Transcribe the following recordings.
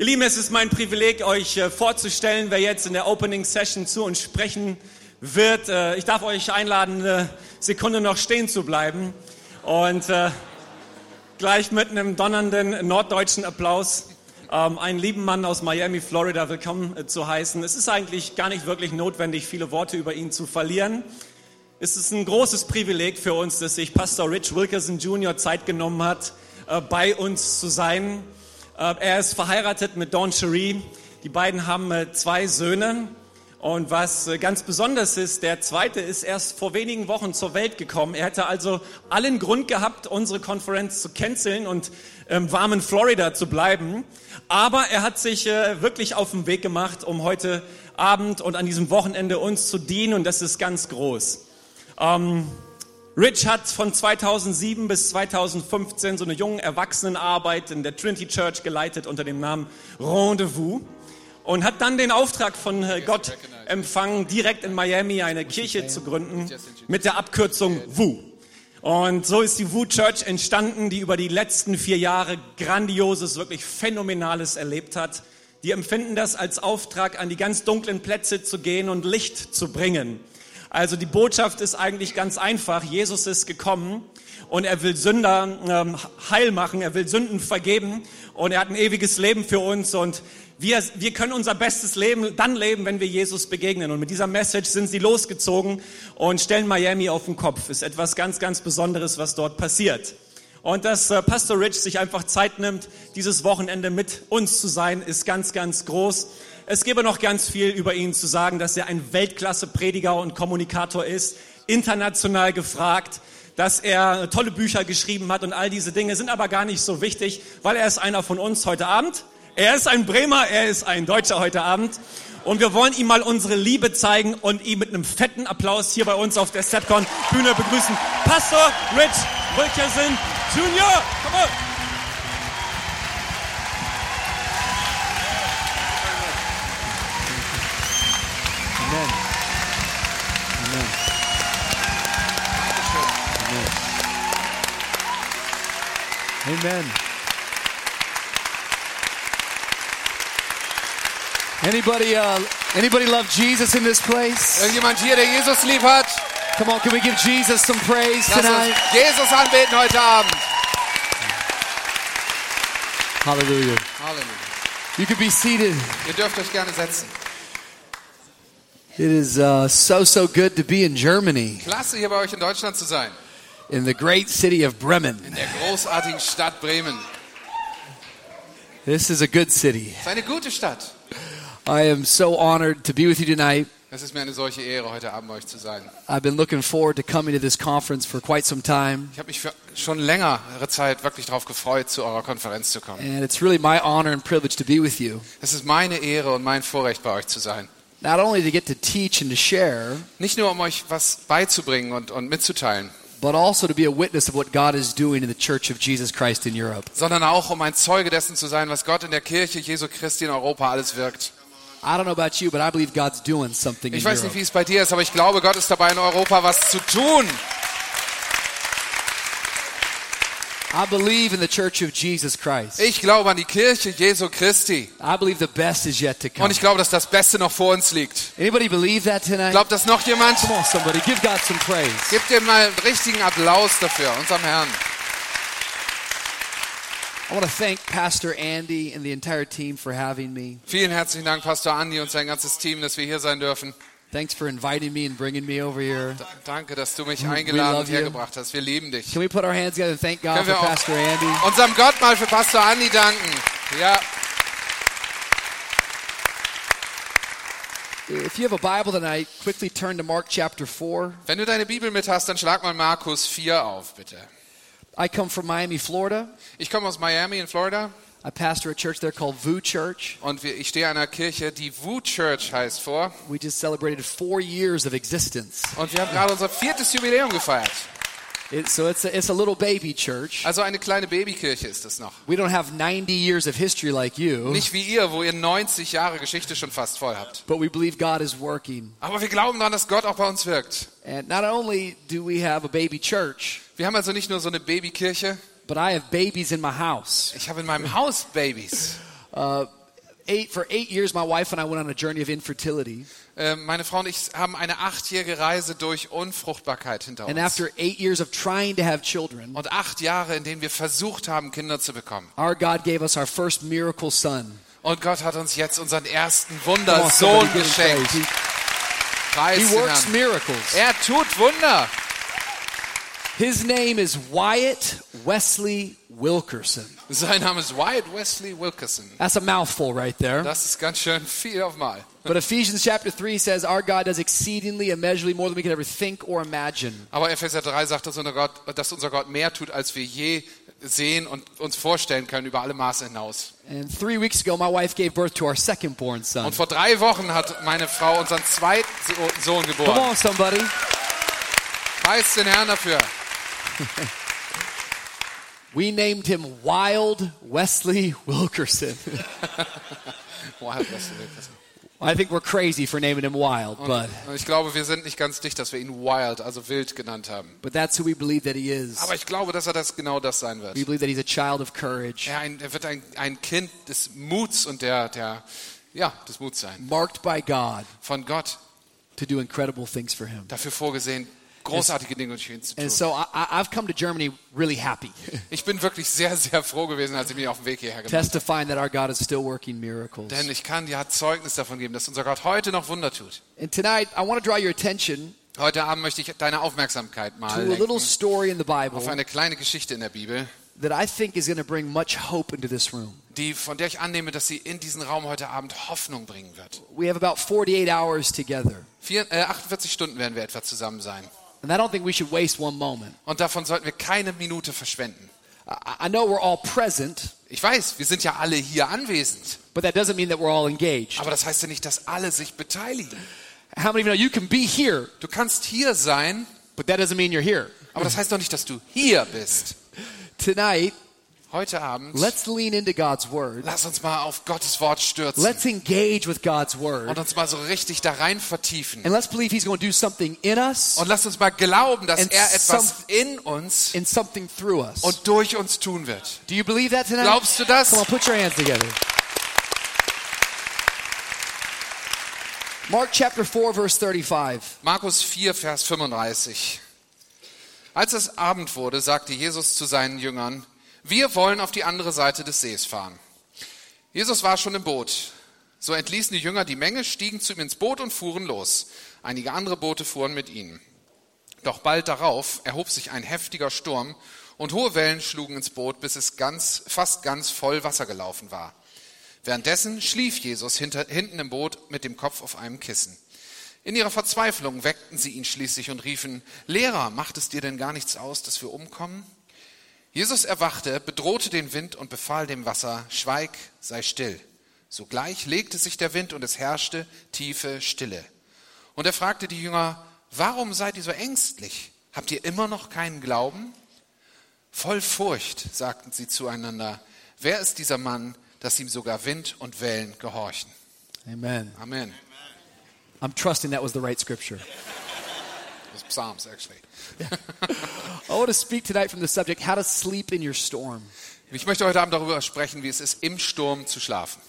Ihr Lieben, es ist mein Privileg, euch äh, vorzustellen, wer jetzt in der Opening Session zu uns sprechen wird. Äh, ich darf euch einladen, eine Sekunde noch stehen zu bleiben und äh, gleich mit einem donnernden norddeutschen Applaus ähm, einen lieben Mann aus Miami, Florida, willkommen zu heißen. Es ist eigentlich gar nicht wirklich notwendig, viele Worte über ihn zu verlieren. Es ist ein großes Privileg für uns, dass sich Pastor Rich Wilkerson Jr. Zeit genommen hat, bei uns zu sein. Äh, er ist verheiratet mit Dawn Cherie. Die beiden haben äh, zwei Söhne. Und was äh, ganz besonders ist, der zweite ist erst vor wenigen Wochen zur Welt gekommen. Er hätte also allen Grund gehabt, unsere Konferenz zu canceln und im warmen Florida zu bleiben. Aber er hat sich wirklich auf den Weg gemacht, um heute Abend und an diesem Wochenende uns zu dienen. Und das ist ganz groß. Ähm, Rich hat von 2007 bis 2015 so eine junge Erwachsenenarbeit in der Trinity Church geleitet unter dem Namen Rendezvous und hat dann den Auftrag von äh, Gott empfangen, direkt in Miami eine Kirche zu gründen mit der Abkürzung WU. Und so ist die WU Church entstanden, die über die letzten vier Jahre Grandioses, wirklich Phänomenales erlebt hat. Die empfinden das als Auftrag, an die ganz dunklen Plätze zu gehen und Licht zu bringen. Also die Botschaft ist eigentlich ganz einfach. Jesus ist gekommen und er will Sünder ähm, heil machen, er will Sünden vergeben und er hat ein ewiges Leben für uns und wir, wir können unser bestes Leben dann leben, wenn wir Jesus begegnen. Und mit dieser Message sind sie losgezogen und stellen Miami auf den Kopf. Ist etwas ganz, ganz Besonderes, was dort passiert. Und dass äh, Pastor Rich sich einfach Zeit nimmt, dieses Wochenende mit uns zu sein, ist ganz, ganz groß. Es gäbe noch ganz viel über ihn zu sagen, dass er ein Weltklasse-Prediger und Kommunikator ist, international gefragt, dass er tolle Bücher geschrieben hat und all diese Dinge sind aber gar nicht so wichtig, weil er ist einer von uns heute Abend. Er ist ein Bremer, er ist ein Deutscher heute Abend. Und wir wollen ihm mal unsere Liebe zeigen und ihn mit einem fetten Applaus hier bei uns auf der Stepcon Bühne begrüßen. Pastor Rich Wilkerson Jr. Come on. Amen. Amen. Anybody, uh, anybody love Jesus in this place? Irgendjemand hier, der Jesus lieb hat? Come on, can we give Jesus some praise Lass tonight? uns Jesus anbeten heute Abend. Hallelujah. Halleluja. You can be seated. Ihr dürft euch gerne setzen. It is uh, so, so good to be in Germany, Klasse, hier bei euch in Deutschland zu sein. in the great city of Bremen. In der großartigen Stadt Bremen. This is a good city. Es ist eine gute Stadt. I am so honored to be with you tonight. Es ist mir eine solche Ehre, heute Abend bei euch zu sein. I've been looking forward to coming to this conference for quite some time. Ich habe mich für schon längere Zeit wirklich darauf gefreut, zu eurer Konferenz zu kommen. And it's really my honor and privilege to be with you. Es ist meine Ehre und mein Vorrecht, bei euch zu sein. Not only to get to teach and to share, Nicht nur, um euch was beizubringen und, und mitzuteilen, but also to be a witness of what God is doing in the Church of Jesus Christ in Europe. sondern auch, um ein Zeuge dessen zu sein, was Gott in der Kirche Jesu Christi in Europa alles wirkt. I don't know about you, but I believe God's doing something in Ich weiß nicht, wie es bei dir ist, aber ich glaube, Gott ist dabei, in Europa was zu tun. I believe in the Church of Jesus Christ. Ich glaube an die Kirche Jesu Christi. I believe the best is yet to come. Und ich glaube, dass das Beste noch vor uns liegt. Anybody believe that tonight? Glaubt das noch jemand? Come on, somebody, give God some praise. Gebt ihm mal einen richtigen Applaus dafür, unserem Herrn. I want to thank Pastor Andy and the entire team for having me. Vielen herzlichen Dank, Pastor Andi und sein ganzes Team, dass wir hier sein dürfen. Thanks for inviting me and bringing me over here. Danke, dass du mich eingeladen und hergebracht hast. Wir lieben dich. Can we put our hands together and thank God Können for Pastor Andy? unserem Gott mal für Pastor Andi danken. Ja, If you have a Bible tonight, quickly turn to Mark chapter 4. wenn du deine Bibel mit hast, dann schlag mal Markus 4 auf, bitte. I come from Miami, Florida. Ich komme aus Miami in Florida I pastor a church there called VU Church. und wir, ich stehe einer Kirche, die Wu Church heißt vor. We just celebrated four years of existence. Und wir haben gerade unser viertes Jubiläum gefeiert. It, so it's a, it's a little baby church. Also eine kleine Babykirche ist es noch. We don't have 90 years of history like you, Nicht wie ihr, wo ihr 90 Jahre Geschichte schon fast voll habt. but we believe God is working. Aber wir glauben daran, dass Gott auch bei uns wirkt. And not only do we have a baby church, Wir haben also nicht nur so eine Babykirche, but I have babies in my house. ich habe in meinem Haus Babys. Uh, eight for eight years, my wife and I went on a journey of infertility. Äh, meine Frau und ich haben eine achtjährige Reise durch Unfruchtbarkeit hinter And uns. after eight years of trying to have children, Und acht Jahre, in denen wir versucht haben, Kinder zu bekommen. our God gave us our first miracle son. Und Gott hat uns jetzt unseren ersten Wundersohn geschenkt. Preis He, works miracles. Er tut Wunder. His name is Wyatt Wesley Wilkerson. Sein Name ist Wyatt Wesley Wilkerson. That's a mouthful right there. Das ist ganz schön viel auf mal. But Ephesians chapter 3 says, Our God does exceedingly, immeasurably more than we could ever think or imagine. Aber Epheser 3 sagt, dass unser, Gott, dass unser Gott mehr tut, als wir je sehen und uns vorstellen können, über alle Maße hinaus. And three weeks ago, my wife gave birth to our second born son. Und vor drei Wochen hat meine Frau unseren zweiten So- Sohn Come geboren. on, somebody. Preis den Herrn dafür. We named him Wild Wesley Wilkerson. Wild Wesley Wilkerson. I think we're crazy for naming him Wild, Und but, und ich glaube, wir sind nicht ganz dicht, dass wir ihn Wild, also wild genannt haben. but that's who we believe that he is. Aber ich glaube, dass er das genau das sein wird. We believe that he's a child of courage, Er, ein, er wird ein, ein Kind des Muts und der, der, ja, des Muts sein. marked by God Von Gott to do incredible things for him. dafür vorgesehen, großartige Dinge durch ihn zu tun. And so I, I've come to Germany really happy, Ich bin wirklich sehr, sehr froh gewesen, als ich mich auf dem Weg hierher gemacht habe. testifying that our God is still working miracles. Denn ich kann dir Zeugnis davon geben, dass unser Gott heute noch Wunder tut. And tonight, I want to draw your attention Heute Abend möchte ich deine Aufmerksamkeit mal the auf Bible eine kleine Geschichte in der Bibel, die, von der ich annehme, dass sie in diesen Raum heute Abend Hoffnung bringen wird. We have about 48 hours together, Vier, äh, 48 Stunden werden wir etwa zusammen sein. And I don't think we should waste one moment. Und davon sollten wir keine Minute verschwenden. I, I know we're all present, Ich weiß, wir sind ja alle hier anwesend. but that doesn't mean that we're all engaged. Aber das heißt ja nicht, dass alle sich beteiligen. How many of you know you can be here, Du kannst hier sein, but that doesn't mean you're here? aber das heißt doch nicht, dass du hier bist. Tonight, Heute Abend, let's lean into God's word. lass uns mal auf Gottes Wort stürzen Let's engage with God's word. und uns mal so richtig da rein vertiefen. And let's believe He's going to do something in us Und lass uns mal glauben, dass er etwas in uns and something through us. und durch uns tun wird. Do you believe that tonight? Glaubst du das? Come on, put your hands together. Mark chapter 4, verse 35. Markus 4, Vers 35. Als es Abend wurde, sagte Jesus zu seinen Jüngern, wir wollen auf die andere Seite des Sees fahren. Jesus war schon im Boot. So entließen die Jünger die Menge, stiegen zu ihm ins Boot und fuhren los. Einige andere Boote fuhren mit ihnen. Doch bald darauf erhob sich ein heftiger Sturm und hohe Wellen schlugen ins Boot, bis es ganz, fast ganz voll Wasser gelaufen war. Währenddessen schlief Jesus hinter, hinten im Boot mit dem Kopf auf einem Kissen. In ihrer Verzweiflung weckten sie ihn schließlich und riefen, Lehrer, macht es dir denn gar nichts aus, dass wir umkommen? Jesus erwachte, bedrohte den Wind und befahl dem Wasser, Schweig, sei still. Sogleich legte sich der Wind und es herrschte tiefe Stille. Und er fragte die Jünger, warum seid ihr so ängstlich? Habt ihr immer noch keinen Glauben? Voll Furcht sagten sie zueinander, wer ist dieser Mann, dass ihm sogar Wind und Wellen gehorchen? Amen. Amen. I'm trusting that was the right scripture. Das Psalms, actually. I want to speak tonight from the subject how to sleep in your storm. Ich möchte heute Abend darüber sprechen, wie es ist, im Sturm zu schlafen.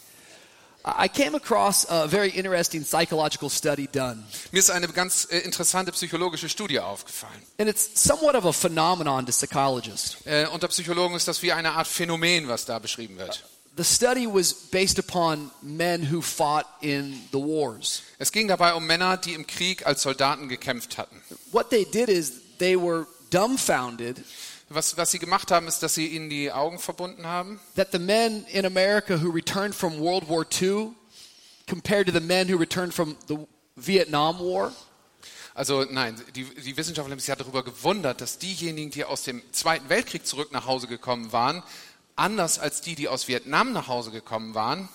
I came across a very interesting psychological study done, Mir ist eine ganz äh, interessante psychologische Studie aufgefallen. and it's somewhat of a phenomenon to psychologists. Äh, unter Psychologen ist das wie eine Art Phänomen, was da beschrieben wird. The study was based upon men who fought in the wars. Es ging dabei um Männer, die im Krieg als Soldaten gekämpft hatten. What they did is they were dumbfounded Was, was sie gemacht haben, ist, dass sie ihnen die Augen verbunden haben that the men in America who returned from World War II compared to the men who returned from the Vietnam War. Also nein, die, die Wissenschaftler haben sich ja darüber gewundert, dass diejenigen, die aus dem Zweiten Weltkrieg zurück nach Hause gekommen waren, anders als die, die aus Vietnam nach Hause gekommen waren,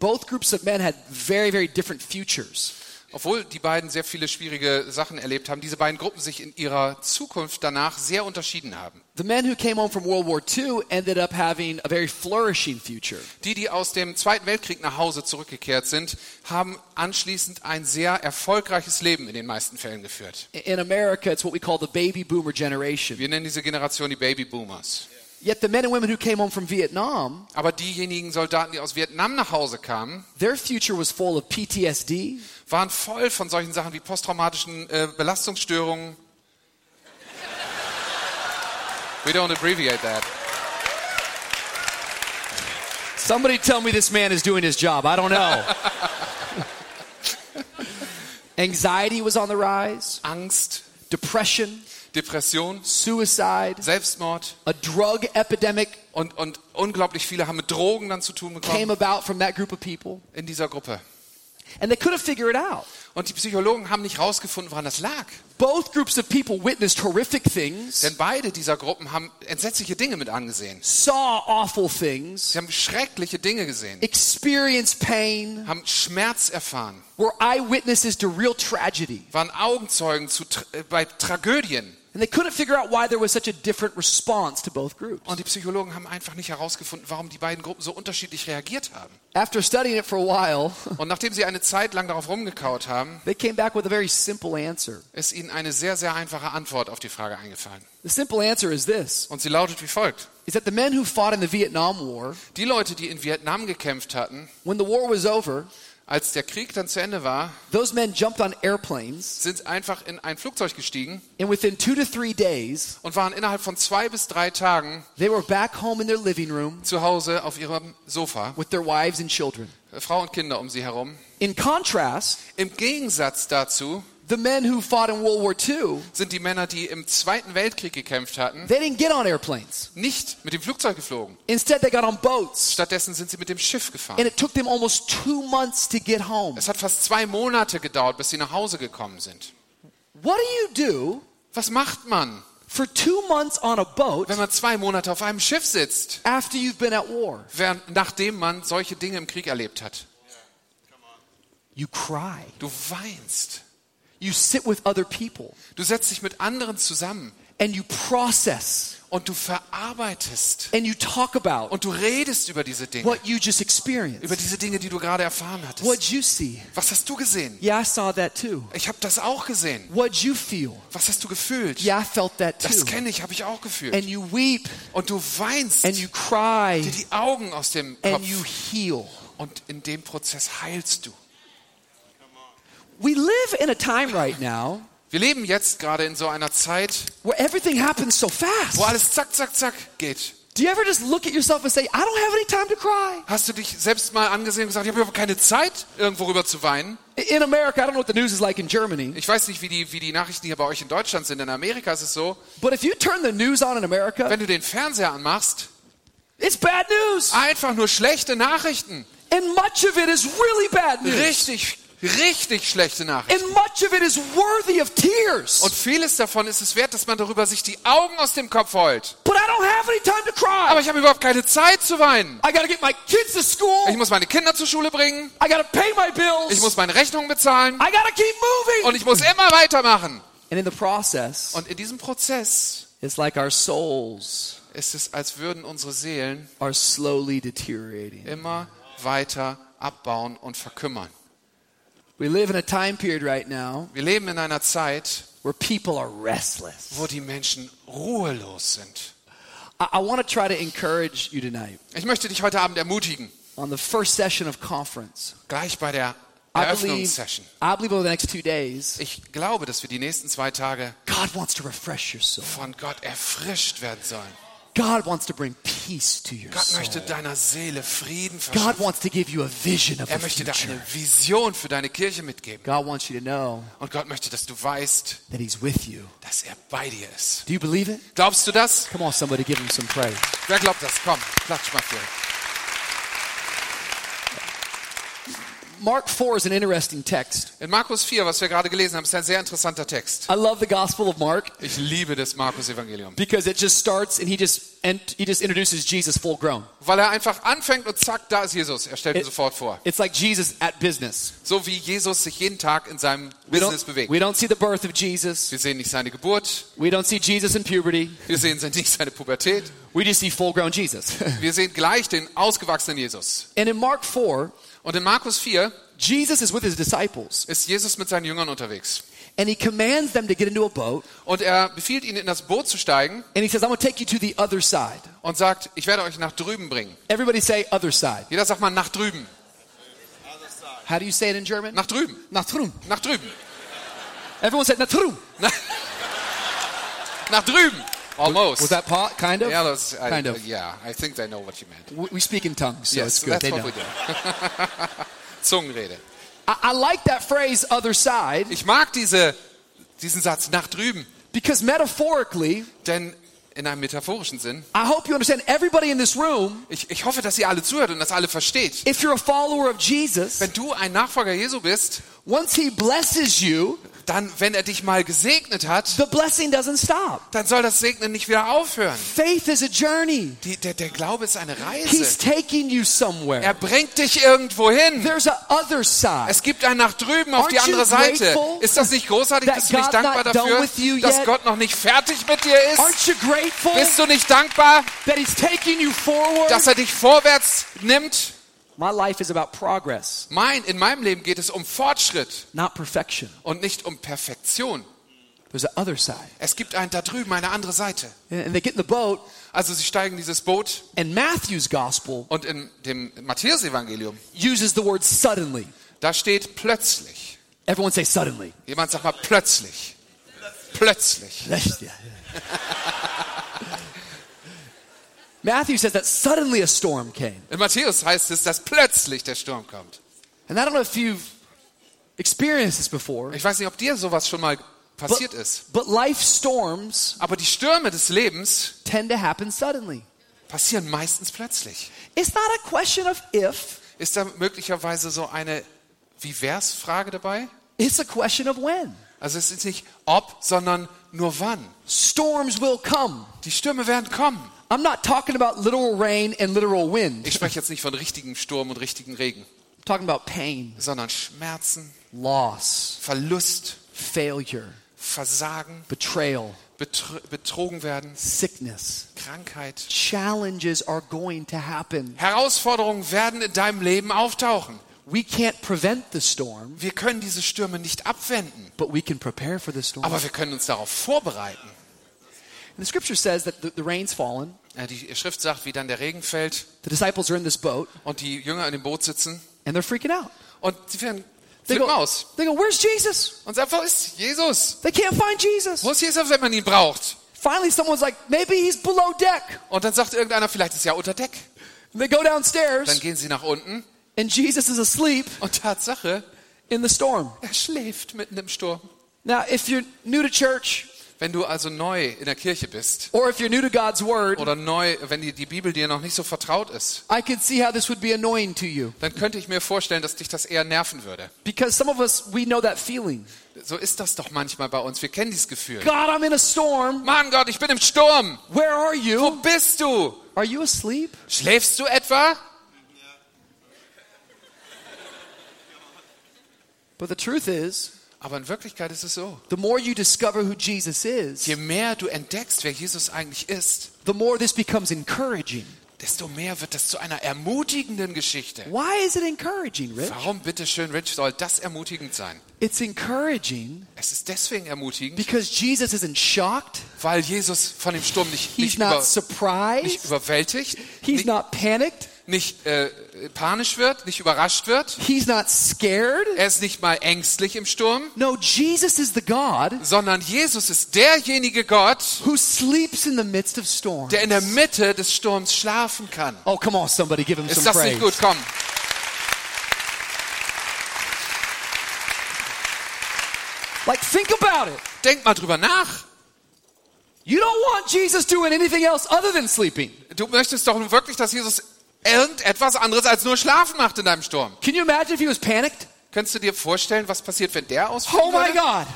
Both groups of men had very, very different futures. obwohl die beiden sehr viele schwierige Sachen erlebt haben, diese beiden Gruppen sich in ihrer Zukunft danach sehr unterschieden haben. The men who came home from World War II ended up having a very flourishing future. Die, die aus dem Zweiten Weltkrieg nach Hause zurückgekehrt sind, haben anschließend ein sehr erfolgreiches Leben in den meisten Fällen geführt. In America, it's what we call the baby boomer generation. Wir nennen diese Generation die Baby Boomers. Yet the men and women who came home from Vietnam, Aber diejenigen Soldaten, die aus Vietnam nach Hause kamen, their future was full of PTSD, waren voll von solchen Sachen wie posttraumatischen äh, Belastungsstörungen. We don't abbreviate that. Somebody tell me this man is doing his job. I don't know. Anxiety was on the rise, Angst, depression, Depression, suicide, Selbstmord a drug epidemic und, und unglaublich viele haben mit Drogen dann zu tun came bekommen about from that group of people. in dieser Gruppe. And they couldn't figure it out. Und die Psychologen haben nicht rausgefunden, woran das lag. Both groups of people witnessed horrific things, Denn beide dieser Gruppen haben entsetzliche Dinge mit angesehen. saw awful things, Sie haben schreckliche Dinge gesehen, experienced pain, haben Schmerz erfahren, were eyewitnesses to real tragedy. waren Augenzeugen zu, äh, bei Tragödien. And they couldn't figure out why there was such a different response to both groups. Und die Psychologen haben einfach nicht herausgefunden, warum die beiden Gruppen so unterschiedlich reagiert haben. After studying it for a while, Und nachdem sie eine Zeit lang darauf rumgekaut haben, they came back with a very simple answer. ist ihnen eine sehr, sehr einfache Antwort auf die Frage eingefallen. The simple answer is this Und sie lautet wie folgt. is that the men who fought in the Vietnam War, Die Leute, die in Vietnam gekämpft hatten, when the war was over, als der Krieg dann zu Ende war, those men jumped on airplanes sind einfach in ein Flugzeug gestiegen and within 2 to 3 days, und waren innerhalb von zwei bis drei Tagen they were back home in their living room zu Hause auf ihrem Sofa, with their wives and children. Frau und Kinder um sie herum. In contrast, Im Gegensatz dazu the men who fought in World War II, sind die Männer, die im Zweiten Weltkrieg gekämpft hatten, they didn't get on airplanes. nicht mit dem Flugzeug geflogen. Instead, they got on boats. Stattdessen sind sie mit dem Schiff And gefahren. it took them almost two months to get home. Es hat fast zwei Monate gedauert, bis sie nach Hause gekommen sind. What do you do Was macht man, for two months on a boat wenn man zwei Monate auf einem Schiff sitzt, after you've been at war? während, nachdem man solche Dinge im Krieg erlebt hat? You cry. Du weinst. You sit with other people Du setzt dich mit anderen zusammen and you process und du verarbeitest and you talk about und du redest über diese Dinge, what you just über experienced. diese Dinge, die du gerade erfahren hattest. you see? Was hast du gesehen? Yeah, I saw that too. Ich habe das auch gesehen. What'd you feel? Was hast du gefühlt? Yeah, I felt that Das too. kenne ich, habe ich auch gefühlt. And you weep Und du weinst and you cry dir die Augen aus dem and Kopf you heal. und in dem Prozess heilst du. We live in a time right now Wir leben jetzt gerade in so einer Zeit, where everything happens so wo fast. alles zack, zack, zack geht. Do you ever just look at yourself and say, I don't have any time to cry? Hast du dich selbst mal angesehen und gesagt, ich habe überhaupt keine Zeit, irgendwo rüber zu weinen? In America, I don't know what the news is like in Germany, Ich weiß nicht, wie die, wie die Nachrichten hier bei euch in Deutschland sind. In Amerika ist es so, but if you turn the news on in America, wenn du den Fernseher anmachst, it's bad news. einfach nur schlechte Nachrichten. And much of it is really bad news. Richtig, richtig schlechte Nachrichten. And much of it is worthy of tears. Und vieles davon ist es wert, dass man darüber sich die Augen aus dem Kopf heult. But I don't have any time to Aber ich habe überhaupt keine Zeit zu weinen. I gotta get my kids to school. Ich muss meine Kinder zur Schule bringen. I gotta pay my Ich muss meine Rechnungen bezahlen. I gotta keep moving. Und ich muss immer weitermachen. And in the process, Und in diesem Prozess it's like our souls ist es, als würden unsere Seelen are slowly deteriorating. immer weiter abbauen und verkümmern. We live in a time period right now Wir leben in einer Zeit, where people are restless. wo die Menschen ruhelos sind. I, I want to try to encourage you tonight Ich möchte dich heute Abend ermutigen, on the first session of conference. gleich bei der Eröffnungssession. I believe over the next two days, Ich glaube, dass wir die nächsten zwei Tage God wants to refresh your soul. von Gott erfrischt werden sollen. God wants to bring peace to your Gott soul. möchte deiner Seele Frieden God wants to give you a vision of Er möchte dir eine Vision für deine Kirche mitgeben. God wants you to know Und Gott möchte, dass du weißt, that He's with you. dass er bei dir ist. Do you believe it? Glaubst du das? Come on, somebody give Him some praise. Wer glaubt das? Komm, klatsch mal für. Mark 4 is an interesting text. In Markus 4, was wir gerade gelesen haben, ist ein sehr interessanter Text. I love the Gospel of Mark Ich liebe das Markus-Evangelium. because it just starts and he just and he just introduces Jesus full grown. Weil er einfach anfängt und zack, da ist Jesus. Er stellt ihn sofort vor. It's like Jesus at business. So wie Jesus sich jeden Tag in seinem We Business bewegt. we don't see the birth of Jesus. Wir sehen nicht seine Geburt, We don't see Jesus in puberty. wir sehen nicht seine Pubertät. We just see full grown Jesus. Wir sehen gleich den ausgewachsenen Jesus. and in Mark 4, Und in Markus 4 Jesus is with his disciples ist Jesus mit seinen Jüngern unterwegs. and he commands them to get into a boat. Und er befiehlt ihnen, in das Boot zu steigen And he says, I'm going to take you to the other side. und sagt, ich werde euch nach drüben bringen. Everybody say other side. Jeder sagt mal nach drüben. How do you say it in German? Nach drüben. Nach drüben. Nach drüben. Everyone said nach drüben. Nach drüben. Almost. Was that part? Kind of? Yeah, that's, I, kind of. yeah, I think they know what you meant. We- We speak in tongues, so yes, it's good. that's They what know. we do. Zungenrede. I, I like that phrase, other side, Ich mag diese, diesen Satz nach drüben, because metaphorically, denn in einem metaphorischen Sinn, I hope you understand everybody in this room, ich, ich hoffe, dass ihr alle zuhört und dass alle versteht. if you're a follower of Jesus, Wenn du ein Nachfolger Jesu bist, once he blesses you, dann, wenn er dich mal gesegnet hat, the blessing doesn't stop. dann soll das Segnen nicht wieder aufhören. Faith is a journey. Die, der, der Glaube ist eine He's Reise. taking you somewhere. Er bringt dich irgendwo hin. There's a other side. Es gibt ein nach drüben auf die Aren't andere Seite. Ist das nicht großartig? Bist du nicht dankbar dafür, dass? Gott noch nicht fertig mit dir ist? Aren't you grateful Bist du nicht dankbar, that he's taking you forward? dass er dich vorwärts nimmt? My life is about progress, Mein, in meinem Leben geht es um Fortschritt not perfection. und nicht um Perfektion. There's a other side. Es gibt ein da drüben, eine andere Seite. And they get in the boat, Also sie steigen in dieses Boot and Matthew's gospel und in dem Matthäus-Evangelium, uses the word suddenly. da steht plötzlich. Everyone say suddenly. Jemand sagt mal plötzlich. Plötzlich. Matthew says that suddenly a storm came. In Matthäus heißt es, dass plötzlich der Sturm kommt. And I don't know if you've experienced this before, Ich weiß nicht, ob dir sowas schon mal but, passiert ist. but life storms Aber die Stürme des Lebens tend to happen suddenly. passieren meistens plötzlich. It's not a question of if, Ist da möglicherweise so eine Wie wär's Frage dabei? it's a question of when. Also es ist nicht ob, sondern nur wann. Storms will come. Die Stürme werden kommen. I'm not talking about literal rain and literal wind. Ich spreche jetzt nicht von richtigem Sturm und richtigen Regen, I'm talking about pain, sondern Schmerzen, loss, Verlust, failure, Versagen, betrayal, betr betrogen werden, sickness. Krankheit. Challenges are going to happen. Herausforderungen werden in deinem Leben auftauchen. We can't prevent the storm, Wir können diese Stürme nicht abwenden, but we can prepare for the storm. aber wir können uns darauf vorbereiten. And the scripture says that the, the rain's fallen. Ja, Die Schrift sagt, wie dann der Regen fällt The disciples are in this boat und die Jünger in dem Boot sitzen and they're freaking out. und sie werden They go, aus they go, Where's Jesus? und sagen, wo ist Jesus? They can't find Jesus. Wo ist Jesus, wenn man ihn braucht? Finally, someone's like, Maybe he's below deck. Und dann sagt irgendeiner, vielleicht ist er unter Deck. And they go Dann downstairs gehen sie nach unten and Jesus is asleep und Tatsache, in the storm. er schläft mitten im Sturm. Now, if you're new to church Wenn du also neu in der Kirche bist or if you're new to God's word, oder neu, wenn die, die Bibel dir noch nicht so vertraut ist, I could see how this would be annoying to you. dann könnte ich mir vorstellen, dass dich das eher nerven würde. Because some of us, we know that feeling. So ist das doch manchmal bei uns. Wir kennen dieses Gefühl. God, I'm in a storm. Mann Gott, ich bin im Sturm. Where are Wo you? bist du? Are you asleep? Schläfst du etwa? But the truth is, Aber in Wirklichkeit ist es so. the more you discover who Jesus is, Je mehr du entdeckst, wer Jesus eigentlich ist, the more this becomes encouraging. desto mehr wird das zu einer ermutigenden Geschichte. Why is it encouraging, Rich? Warum, bitteschön, Rich, soll das ermutigend sein? It's encouraging Es ist deswegen ermutigend, because Jesus isn't shocked. weil Jesus von dem Sturm nicht, He's nicht, not über, nicht surprised. überwältigt, He's nicht, not panicked. nicht äh, panisch wird, nicht überrascht wird. He's not scared. Er ist nicht mal ängstlich im Sturm, No, Jesus is the God sondern Jesus ist derjenige Gott, who sleeps in the midst of storms. der in der Mitte des Sturms schlafen kann. Oh, come on, somebody, give him Ist some das praise. nicht gut? Komm. Like, think about it. Denk mal drüber nach. You don't want Jesus doing anything else other than sleeping. Du möchtest doch nun wirklich, dass Jesus irgendetwas anderes als nur schlafen macht in deinem Sturm. Can you imagine if he was panicked? Könntest du dir vorstellen, was passiert, wenn der ausfällt? Oh my God.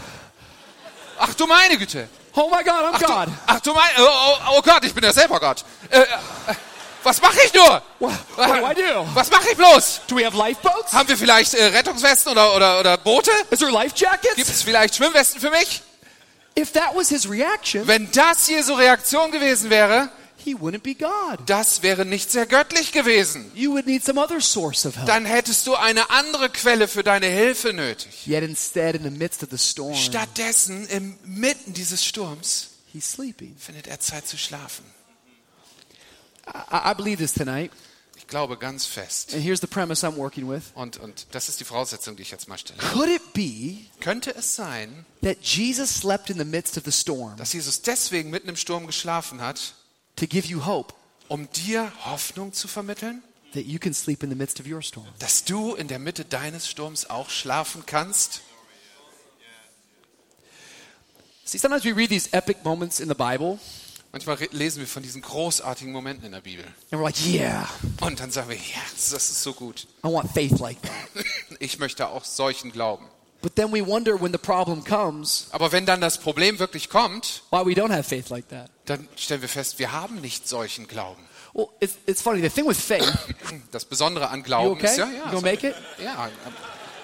Ach du meine Güte. Oh my God, I'm Ach du, God. ach du mein, oh, oh, oh Gott, ich bin ja selber Gott. Äh, äh, was mache ich nur? What, what do I do? Was mache ich bloß? Do we have lifeboats? Haben wir vielleicht äh, Rettungswesten oder, oder, oder Boote? Is there life jackets? Gibt es vielleicht Schwimmwesten für mich? If that was his reaction, Wenn das Jesu Reaktion gewesen wäre, he wouldn't be God. das wäre nicht sehr göttlich gewesen. You would need some other source of help. Dann hättest du eine andere Quelle für deine Hilfe nötig. Yet instead, in the midst of the storm, Stattdessen, inmitten dieses Sturms, he's sleeping. findet er Zeit zu schlafen. I, I believe this tonight. Ich glaube ganz fest. And here's the premise I'm working with. Und, und das ist die Voraussetzung, die ich jetzt mal stelle. Could it be Könnte es sein, that Jesus slept in the midst of the storm dass Jesus deswegen mitten im Sturm geschlafen hat, to give you hope um dir Hoffnung zu vermitteln? that you can sleep in the midst of your storm? Dass du in der Mitte deines Sturms auch schlafen kannst? See, sometimes we read these epic moments in the Bible Manchmal lesen wir von diesen großartigen Momenten in der Bibel. and we're like, yeah, Und dann sagen wir, ja, das ist so gut. I want faith like that. Ich möchte auch solchen glauben. But then we wonder when the problem comes Aber wenn dann das Problem wirklich kommt, why we don't have faith like that. dann stellen wir fest, wir haben nicht solchen Glauben. Well, it's, it's funny. The thing with faith, Das Besondere an you Glauben okay? ist ja, you ja, gonna make it? ja,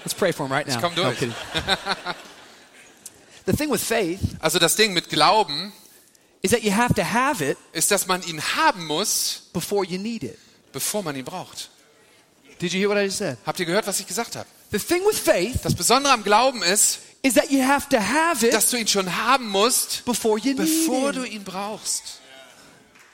Let's pray for him right now. komm No, I'm durch. kidding. the thing with faith also das Ding mit Glauben is that you have to have it ist, dass man ihn haben muss, before you need it. bevor man ihn braucht. Did you hear what I just said? Habt ihr gehört, was ich gesagt habe? The thing with faith Das Besondere am Glauben ist, is that you have to have it dass du ihn schon haben musst, before you need bevor du ihn brauchst.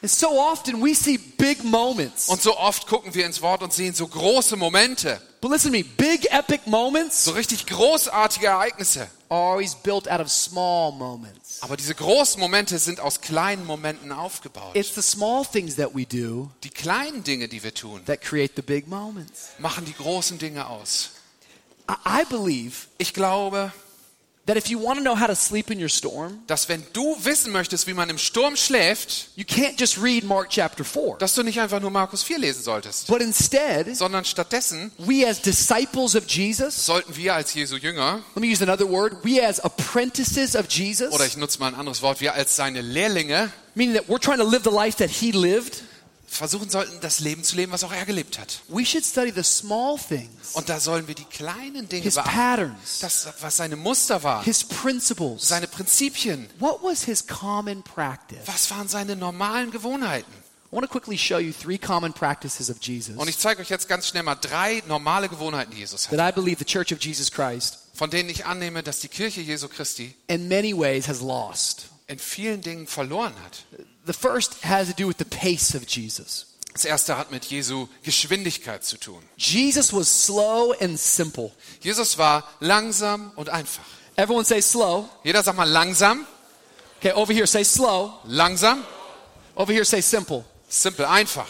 And so often we see big moments. Und so oft gucken wir ins Wort und sehen so große Momente, But listen to me, big epic moments so richtig großartige Ereignisse. are always built out of small moments. Aber diese großen Momente sind aus kleinen Momenten aufgebaut. It's the small things that we do Die kleinen Dinge, die wir tun, that create the big moments. machen die großen Dinge aus. I, believe Ich glaube, that if you want to know how to sleep in your storm, dass wenn du wissen möchtest, wie man im Sturm schläft, you can't just read Mark chapter 4. dass du nicht einfach nur Markus 4 lesen solltest, But instead, sondern stattdessen we as disciples of Jesus, sollten wir als Jesu Jünger, let me use another word, we as apprentices of Jesus, oder ich nutze mal ein anderes Wort, wir als seine Lehrlinge, meaning that we're trying to live the life that he lived, versuchen sollten, das Leben zu leben, was auch er gelebt hat. we should study the small things, Und da sollen wir die kleinen Dinge his beachten. patterns, Das, was seine Muster waren, his principles. seine Prinzipien, What was his common practice? was waren seine normalen Gewohnheiten. I want to quickly show you three common practices of Jesus Und ich zeige euch jetzt ganz schnell mal drei normale Gewohnheiten, die Jesus hat, that I believe the Church of Jesus Christ, von denen ich annehme, dass die Kirche Jesu Christi in many ways, has lost. in vielen Dingen verloren hat. The first has to do with the pace of Jesus. Das erste hat mit Jesu Geschwindigkeit zu tun. Jesus was slow and simple. Jesus war langsam und einfach. Everyone say slow. Jeder sagt mal langsam, Okay, over here say slow. langsam, Over here say simple. Simple, einfach.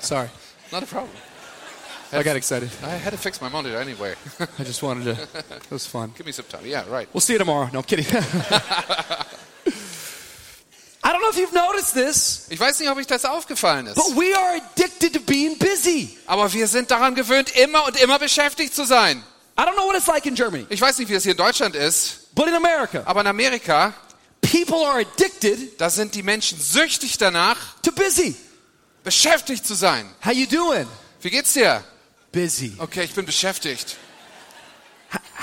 Sorry. Not a problem. I got excited. I had to fix my monitor anyway. I just wanted to. It was fun. Give me some time. Yeah, right. We'll see you tomorrow. No, I'm kidding. I don't know if you've noticed this, Ich weiß nicht, ob euch das aufgefallen ist. but we are addicted to being busy. Aber wir sind daran gewöhnt, immer und immer beschäftigt zu sein. I don't know what it's like in Germany, Ich weiß nicht, wie es hier in Deutschland ist, but in America, aber in Amerika, people are addicted da sind die Menschen süchtig danach, to busy. Beschäftigt zu sein. How you doing? Wie geht's dir? Busy. Okay, ich bin beschäftigt.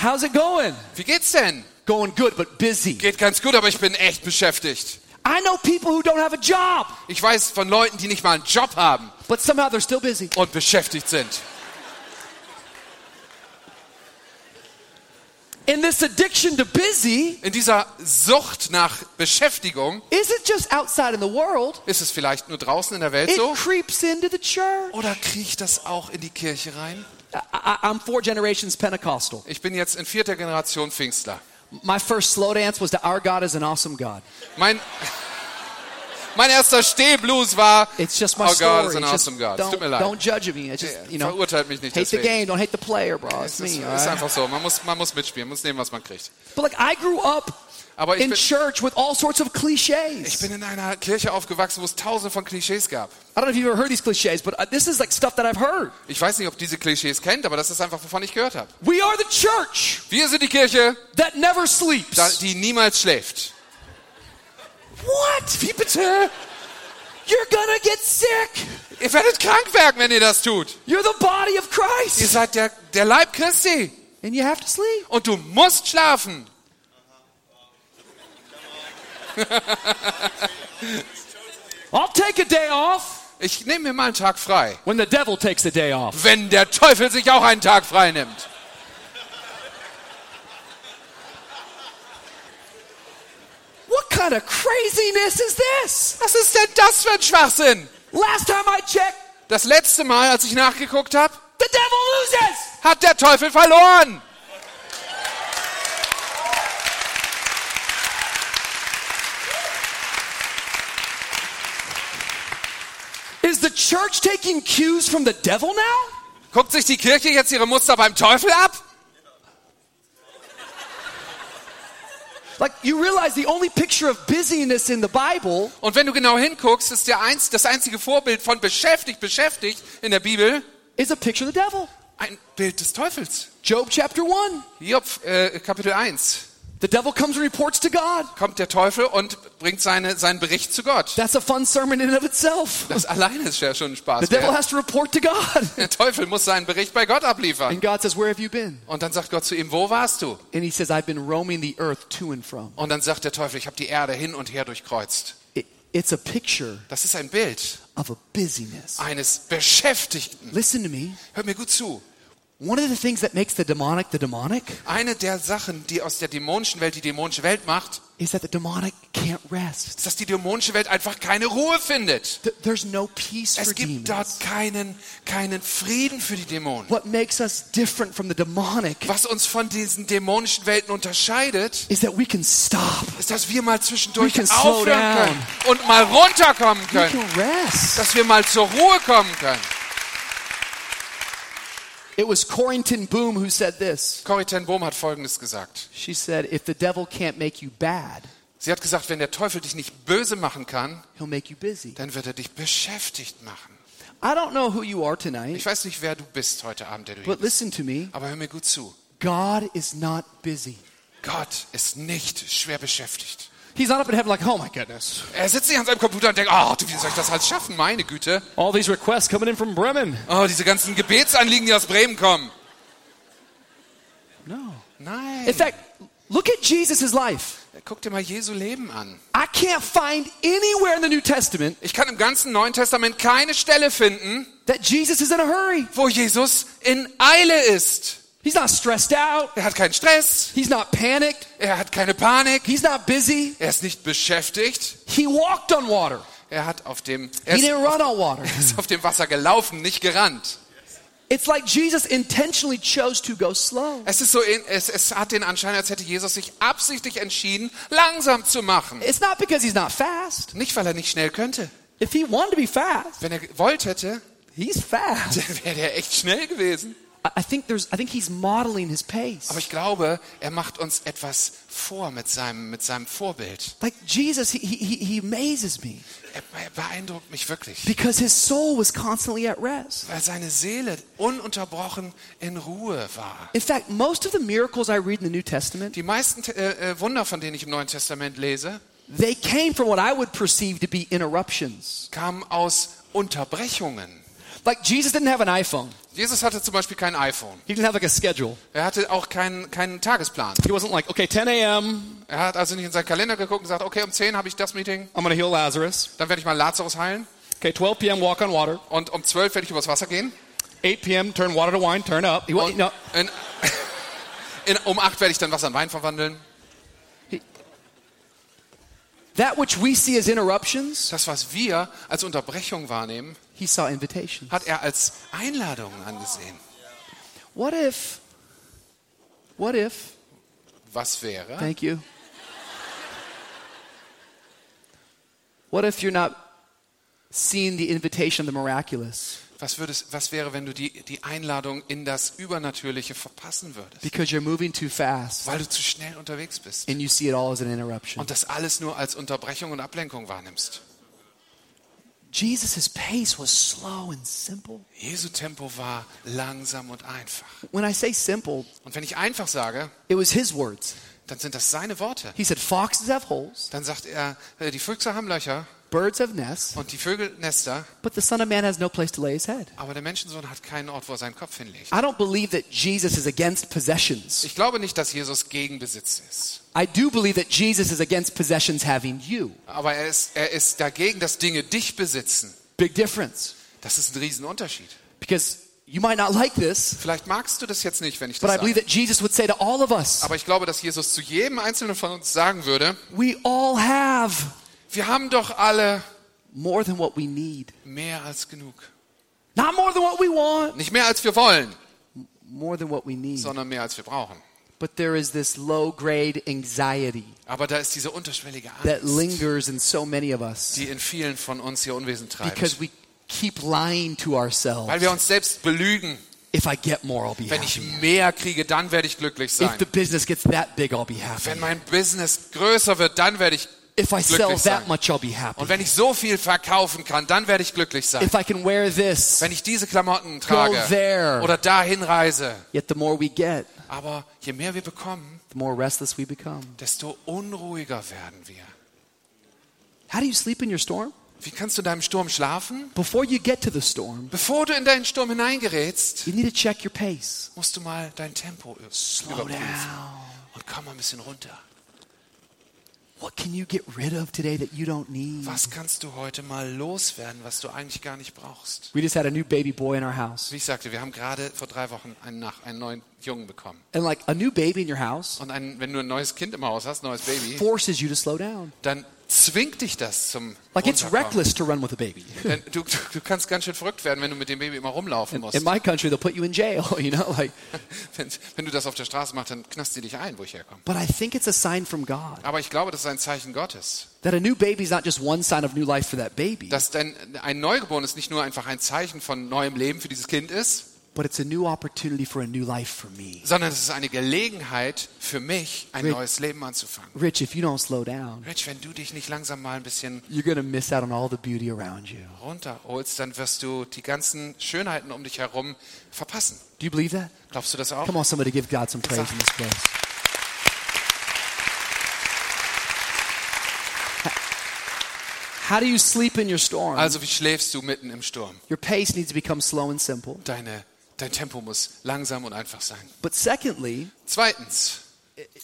How's it going? Wie geht's denn? Going good, but busy. Geht ganz gut, aber ich bin echt beschäftigt. I know people who don't have a job, Ich weiß von Leuten, die nicht mal einen Job haben but somehow they're still busy. und beschäftigt sind. In this addiction to busy, In dieser Sucht nach Beschäftigung is it just outside in the world? ist es vielleicht nur draußen in der Welt It so creeps into the church. oder kriecht das auch in die Kirche rein? I, I, I'm four generations Pentecostal. Ich bin jetzt in vierter Generation Pfingstler. My first slow dance was to Our God is an Awesome God. Mein, mein erster Stehblues war It's just my Oh story. God is an It's just- awesome God. Don't, tut mir leid. don't judge me. It's just, you know, verurteilt mich nicht hate the deswegen. game, don't hate the player, bro. It's ist, me, ist all einfach right? so. Man muss, man muss mitspielen, man muss nehmen, was man kriegt. But like, I grew up Aber ich in bin, church with all sorts of ich cliches. bin in einer Kirche aufgewachsen, wo es tausende von Klischees gab. I don't know if you've ever heard these cliches, but uh, this is like stuff that I've heard. Ich weiß nicht, ob diese Klischees kennt, aber das ist einfach, wovon ich gehört habe. We are the church Wir sind die Kirche, that never sleeps. die niemals schläft. What? Wie bitte? You're gonna get sick. Ihr werdet krank werden, wenn ihr das tut. You're the body of Ihr Christ. seid der, der Leib Christi. And you have to sleep. Und du musst schlafen. I'll take a day off Ich nehme mir mal einen Tag frei. when the devil takes a day off. Wenn der Teufel sich auch einen Tag frei nimmt. What kind of craziness is this? Was ist denn das für ein Schwachsinn? Last time I checked, Das letzte Mal, als ich nachgeguckt habe, the devil loses. hat der Teufel verloren. Is the church taking cues from the devil now? Guckt sich die Kirche jetzt ihre Muster beim Teufel ab? Like you realize the only picture of busyness in the Bible Und wenn du genau hinguckst, ist der einz, das einzige Vorbild von beschäftigt, beschäftigt in der Bibel is a picture of the devil. ein Bild des Teufels. Job chapter 1. Job, äh, Kapitel 1. The devil comes and reports to God. Kommt der Teufel und bringt seine, seinen Bericht zu Gott. That's a fun sermon in and of itself. Das alleine ist ja schon ein The Spaß. devil wert. has to report to God. Der Teufel muss seinen Bericht bei Gott abliefern. And God says, Where have you been? Und dann sagt Gott zu ihm, wo warst du? And he says, I've been roaming the earth to and from. Und dann sagt der Teufel, ich habe die Erde hin und her durchkreuzt. It, it's a picture Das ist ein Bild of a busyness. eines Beschäftigten. Listen to me. Hört mir gut zu. Eine der Sachen, die aus der dämonischen Welt die dämonische Welt macht, is that the demonic can't rest. ist, dass die dämonische Welt einfach keine Ruhe findet. Th- There's no peace for Es gibt dort keinen, keinen Frieden für die Dämonen. What makes us different from the demonic Was uns von diesen dämonischen Welten unterscheidet, is that we can stop. ist, dass wir mal zwischendurch aufhören können und mal runterkommen können. Dass wir mal zur Ruhe kommen können. It was Corrington Boom who said this. Corrie ten Bohm hat Folgendes gesagt. She said, if the devil can't make you bad, Sie hat gesagt, wenn der Teufel dich nicht böse machen kann, he'll make you busy. dann wird er dich beschäftigt machen. I don't know who you are Ich tonight, weiß nicht, wer du bist heute Abend, der du hier but bist. listen to me. Aber hör mir gut zu. God is not busy. Gott ist nicht schwer beschäftigt. He's not up in heaven like, oh my goodness. Er sitzt nicht an seinem Computer und denkt, oh, du, wie soll ich das alles schaffen? Meine Güte. All these requests coming in from Bremen. Oh, diese ganzen Gebetsanliegen, die aus Bremen kommen. No. Nein. In fact, look at Jesus' life. Guck dir mal Jesu Leben an. I can't find anywhere in the New Testament Ich kann im ganzen Neuen Testament keine Stelle finden, that Jesus is in a hurry. wo Jesus in Eile ist. He's not stressed out. Er hat keinen Stress, He's not panicked. er hat keine Panik, He's not busy. er ist nicht beschäftigt. He walked on water. Er hat auf dem, er He didn't run on water. ist auf dem Wasser gelaufen, nicht gerannt. It's like Jesus intentionally chose to go slow. Es ist so, es, es hat den Anschein, als hätte Jesus sich absichtlich entschieden, langsam zu machen. It's not because he's not fast. Nicht, weil er nicht schnell könnte. If he wanted to be fast, Wenn er gewollt hätte, he's fast. wäre er echt schnell gewesen. I think there's I think he's modeling his pace. Aber ich glaube, er macht uns etwas vor mit seinem, mit seinem Vorbild. Like Jesus, he, he, he amazes me Er, er beeindruckt mich wirklich. because his soul was constantly at rest. Weil seine Seele ununterbrochen in Ruhe war. In fact, most of the miracles I read in the New Testament, Die meisten äh, äh, Wunder, von denen ich im Neuen Testament lese, they came from what I would perceive to be interruptions. kamen aus Unterbrechungen. Like Jesus didn't have an iPhone. Jesus hatte zum Beispiel kein iPhone. He didn't have like a schedule. Er hatte auch keinen, keinen Tagesplan. He wasn't like, okay, 10 a.m. Er hat also nicht in seinen Kalender geguckt und gesagt, okay, um 10 habe ich das Meeting, I'm to heal Lazarus. dann werde ich mal Lazarus heilen Okay, 12 p.m. walk on water. und um 12 werde ich übers Wasser gehen 8 p.m. turn water to wine. Turn up. He, no, in, in, um 8 werde ich dann Wasser in Wein verwandeln. That which we see as interruptions, Das, was wir als Unterbrechung wahrnehmen, he saw invitations. hat er als Einladungen angesehen. What if? What if? Was wäre, Thank you. What if you're not seeing the invitation of the miraculous was, würdest, was wäre, wenn du die, die Einladung in das Übernatürliche verpassen würdest? because you're moving too fast Weil du zu schnell unterwegs bist and you see it all as an interruption? und das alles nur als Unterbrechung und Ablenkung wahrnimmst. Jesus' pace was slow and simple. Jesu Tempo war langsam und einfach. When I say simple, Und wenn ich einfach sage, it was his words. dann sind das seine Worte. He said, Foxes have holes, Dann sagt er, äh, die Füchse haben Löcher, Birds have nests, und die Vögel Nester, but the Son of Man has no place to lay his head. aber der Menschensohn hat keinen Ort, wo er seinen Kopf hinlegt. I don't believe that Jesus is against possessions. Ich glaube nicht, dass Jesus gegen Besitz ist. I do believe that Jesus is against possessions having you. Aber er ist, er ist dagegen, dass Dinge dich besitzen. Big difference. Das ist ein Riesenunterschied. Because you might not like this, Vielleicht magst du das jetzt nicht, wenn ich but das I believe sage. that Jesus would say to all of us, Aber ich glaube, dass Jesus zu jedem Einzelnen von uns sagen würde, we all have wir haben doch alle more than what we need. mehr als genug. Not more than what we want, Nicht mehr als wir wollen, more than what we need. sondern mehr als wir brauchen. But there is this low grade anxiety Aber da ist diese unterschwellige that Angst, lingers in so many of us die in vielen von uns ihr Unwesen treibt. because we keep lying to Weil ourselves. wir uns selbst belügen. If I get more, I'll be Wenn ich mehr kriege, dann werde ich glücklich If sein. the business gets that big, I'll be happy. Wenn mein Business größer wird, dann werde ich If I sell that much, I'll be happy. Und wenn ich so viel verkaufen kann, dann werde ich glücklich sein. If I can wear this, Wenn ich diese Klamotten trage there. oder dahin reise. yet the more we get, Aber je mehr wir bekommen, the more restless we become. desto unruhiger werden wir. How do you sleep in your storm? Wie kannst du in deinem Sturm schlafen? Before you get to the storm, Bevor du in deinen Sturm hineingerätst, you need to check your pace. musst du mal dein Tempo Slow überprüfen. down. Und komm mal ein bisschen runter. What can you get rid of today that you don't need? Was kannst du heute mal loswerden, was du eigentlich gar nicht brauchst? We just had a new baby boy in our house. Wie ich sagte, wir haben gerade vor drei Wochen einen, Nach einen neuen Jungen bekommen. And like a new baby in your house Und ein, wenn du ein neues Kind im Haus hast, neues Baby, forces you to slow down. dann zwingt dich das zum Like it's reckless to run with a baby. Denn du, du, du kannst ganz schön verrückt werden, wenn du mit dem Baby immer rumlaufen musst. In my country, they'll put you in jail, you know, like. Wenn, wenn du das auf der Straße machst, dann knast sie dich ein, wo ich herkomme. But I think it's a sign from God Aber ich glaube, das ist ein Zeichen Gottes. that a new baby is not just one sign of new life for that baby, Dass denn ein Neugeborenes nicht nur einfach ein Zeichen von neuem Leben für dieses Kind ist, but it's a new opportunity for a new life for me. sondern es ist eine Gelegenheit für mich, ein Rick- neues Leben anzufangen. Rich, if you don't slow down, Rich, wenn du dich nicht langsam mal ein bisschen you're miss out on all the beauty around you. runterholst, dann wirst du die ganzen Schönheiten um dich herum verpassen. Do you believe that? Glaubst du das auch? Come on, somebody give God some praise in this place. How do you sleep in your storm? Also wie schläfst du mitten im Sturm? Your pace needs to become slow and simple. Deine, dein Tempo muss langsam und einfach sein. But secondly, Zweitens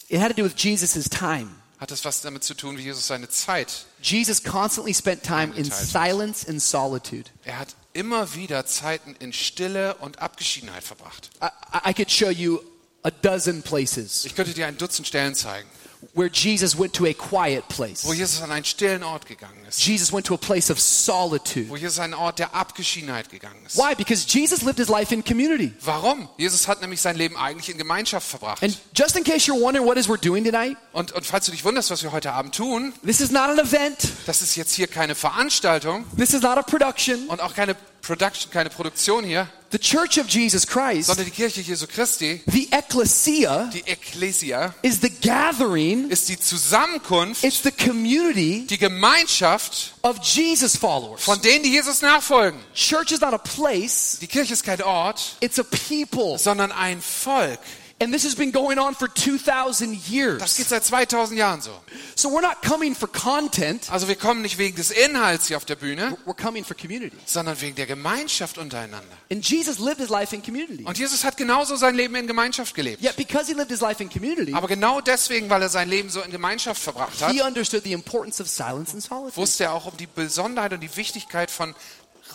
it had to do with Jesus' time. hat es was damit zu tun, wie Jesus seine Zeit. Jesus constantly spent time in silence and solitude. Er hat immer wieder Zeiten in Stille und Abgeschiedenheit verbracht. I, I could show you a dozen places Ich könnte dir ein Dutzend Stellen zeigen, where Jesus went to a quiet place. wo Jesus an einen stillen Ort gegangen ist, Jesus went to a place of solitude. wo Jesus an einen Ort der Abgeschiedenheit gegangen ist. Why? Because Jesus lived his life in community. Warum? Jesus hat nämlich sein Leben eigentlich in Gemeinschaft verbracht. And just in case you're wondering what is we're doing tonight, Und, und falls du dich wunderst, was wir heute Abend tun, this is not an event. das ist jetzt hier keine Veranstaltung This is not a production. und auch keine Production, keine Produktion hier, The Church of Jesus Christ, sondern die Kirche Jesu Christi, the ecclesia, die Ekklesia, is the gathering, ist die Zusammenkunft, it's the community die Gemeinschaft of Jesus followers. von denen, die Jesus nachfolgen. Church is not a place, Die Kirche ist kein Ort, it's a people. sondern ein Volk. And this has been going on for 2,000 Das years. geht seit 2000 Jahren so. So we're not coming for content, Also wir kommen nicht wegen des Inhalts hier auf der Bühne, we're coming for community. sondern wegen der Gemeinschaft untereinander. And Jesus lived his life in community. Und Jesus hat genauso sein Leben in Gemeinschaft gelebt. Yet because he lived his life in community, Aber genau deswegen, weil er sein Leben so in Gemeinschaft verbracht hat, he understood the importance of silence and solitude. wusste er auch um die Besonderheit und die Wichtigkeit von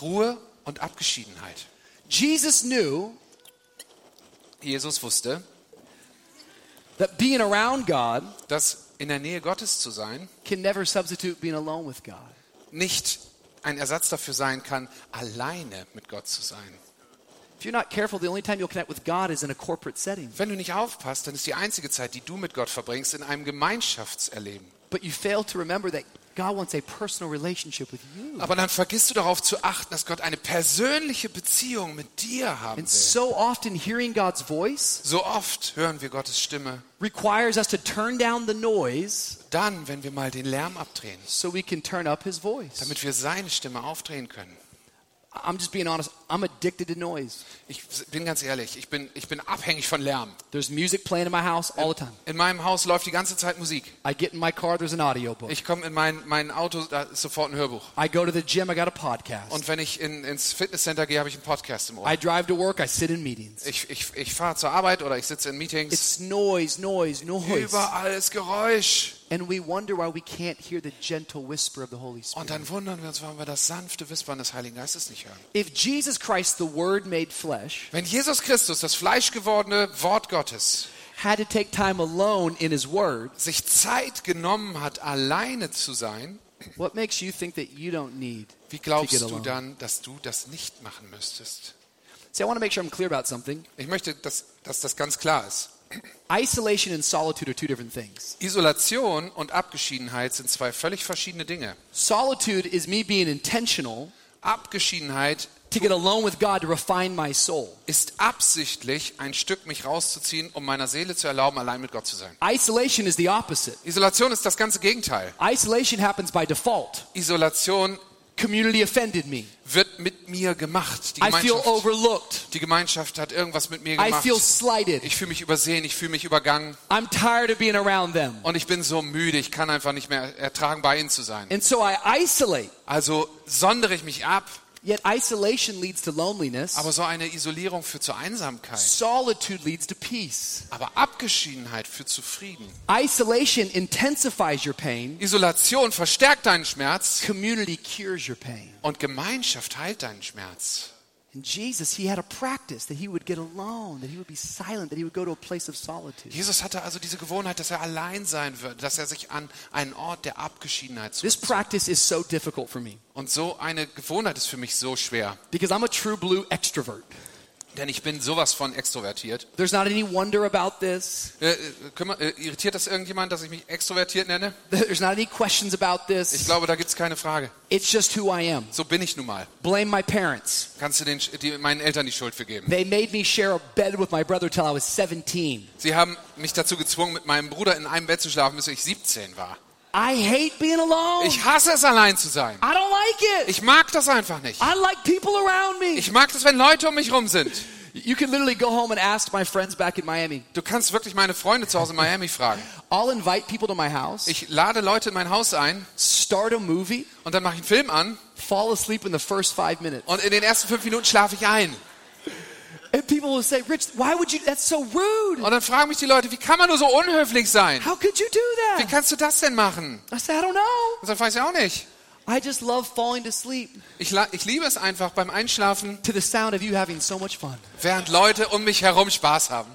Ruhe und Abgeschiedenheit. Jesus knew Jesus wusste, that being around God dass in der Nähe Gottes zu sein can never substitute being alone with God. nicht ein Ersatz dafür sein kann, alleine mit Gott zu sein. If you're not careful, the only time you'll connect with God is in a corporate setting. Wenn du nicht aufpasst, dann ist die einzige Zeit, die du mit Gott verbringst, in einem Gemeinschaftserleben. But you fail to remember that God wants a personal relationship with you. Aber dann vergisst du darauf zu achten, dass Gott eine persönliche Beziehung mit dir haben And will. so often hearing God's voice So oft hören wir Gottes Stimme requires us to turn down the noise dann, wenn wir mal den Lärm abdrehen, so we can turn up his voice. damit wir seine Stimme aufdrehen können. I'm just being honest. I'm addicted to noise. Ich bin ganz ehrlich, ich bin, ich bin abhängig von Lärm. There's music playing in my house all the time. In meinem Haus läuft die ganze Zeit Musik. I get in my car, there's an audiobook. Ich komme in mein, mein Auto, da ist sofort ein Hörbuch. I go to the gym, I got a podcast. Und wenn ich in, ins Fitnesscenter gehe, habe ich einen Podcast im Ohr. I drive to work, I sit in meetings. Ich, ich, ich fahre zur Arbeit oder ich sitze in Meetings. It's noise, noise, noise. Überall ist Geräusch. And we wonder why we can't hear the gentle whisper of the Holy Und Spirit. dann wundern wir uns, warum wir das sanfte Wispern des Heiligen Geistes nicht hören. If Jesus Christ, the Word made flesh, Wenn Jesus Christus, das fleischgewordene Wort Gottes, had to take time alone in His Word, sich Zeit genommen hat, alleine zu sein, what makes you think that you don't need wie glaubst du dann, dass du das nicht machen müsstest? See, I want to make sure I'm clear about something. Ich möchte, dass, dass das ganz klar ist. Isolation and solitude are two different things. Isolation und Abgeschiedenheit sind zwei völlig verschiedene Dinge. Solitude is me being intentional Abgeschiedenheit to get alone with God to refine my soul. ist absichtlich, ein Stück mich rauszuziehen, um meiner Seele zu erlauben, allein mit Gott zu sein. Isolation is the opposite. Isolation ist das ganze Gegenteil. Isolation happens by default. Isolation Community offended me. wird mit mir gemacht. Die I feel Gemeinschaft, overlooked. die Gemeinschaft hat irgendwas mit mir I gemacht. feel slighted. Ich fühle mich übersehen, ich fühle mich übergangen I'm tired of being around them. und ich bin so müde, ich kann einfach nicht mehr ertragen, bei ihnen zu sein. And so I isolate. Also sondere ich mich ab, Yet isolation leads to loneliness. aber so eine Isolierung führt zur Einsamkeit. Solitude leads to peace. Aber Abgeschiedenheit führt zu Frieden. Isolation intensifies your pain. Isolation verstärkt deinen Schmerz Community cures your pain. und Gemeinschaft heilt deinen Schmerz. And Jesus, he had a practice that he would get alone, that he would be silent, that he would go to a place of solitude. Jesus hatte also diese Gewohnheit, dass er allein sein wird, dass er sich an einen Ort der Abgeschiedenheit This zurückzieht. practice is so difficult for me Und so eine Gewohnheit ist für mich so schwer, because I'm a true blue extrovert. Denn ich bin sowas von extrovertiert. There's not any wonder about this. Äh, äh, kümmer- äh, irritiert das irgendjemand, dass ich mich extrovertiert nenne? There's not any questions about Ich this. glaube, da gibt es keine Frage. It's just who I am. So bin ich nun mal. Blame my parents. Kannst du den, die, meinen Eltern die Schuld für geben? They made me share a bed with my brother till I was 17. Sie haben mich dazu gezwungen, mit meinem Bruder in einem Bett zu schlafen, bis ich 17 war. I hate being alone. Ich hasse es, allein zu sein. I don't like it. Ich mag das einfach nicht. I like people around me. Ich mag das, wenn Leute um mich rum sind. You can literally go home and ask my friends back in Miami. Du kannst wirklich meine Freunde zu Hause in Miami fragen. I'll invite people to my house, Ich lade Leute in mein Haus ein start a movie, und dann mache ich einen Film an fall asleep in the first five minutes. und in den ersten fünf Minuten schlafe ich ein. And people will say, Rich, why would you? That's so rude. Und dann fragen mich die Leute, wie kann man nur so unhöflich sein? How could you do Wie that? kannst du das denn machen? I said, I don't know. Und dann weiß ich auch nicht. I just love falling to sleep Ich, ich liebe es einfach beim Einschlafen, to the sound of you having so much fun. während Leute um mich herum Spaß haben.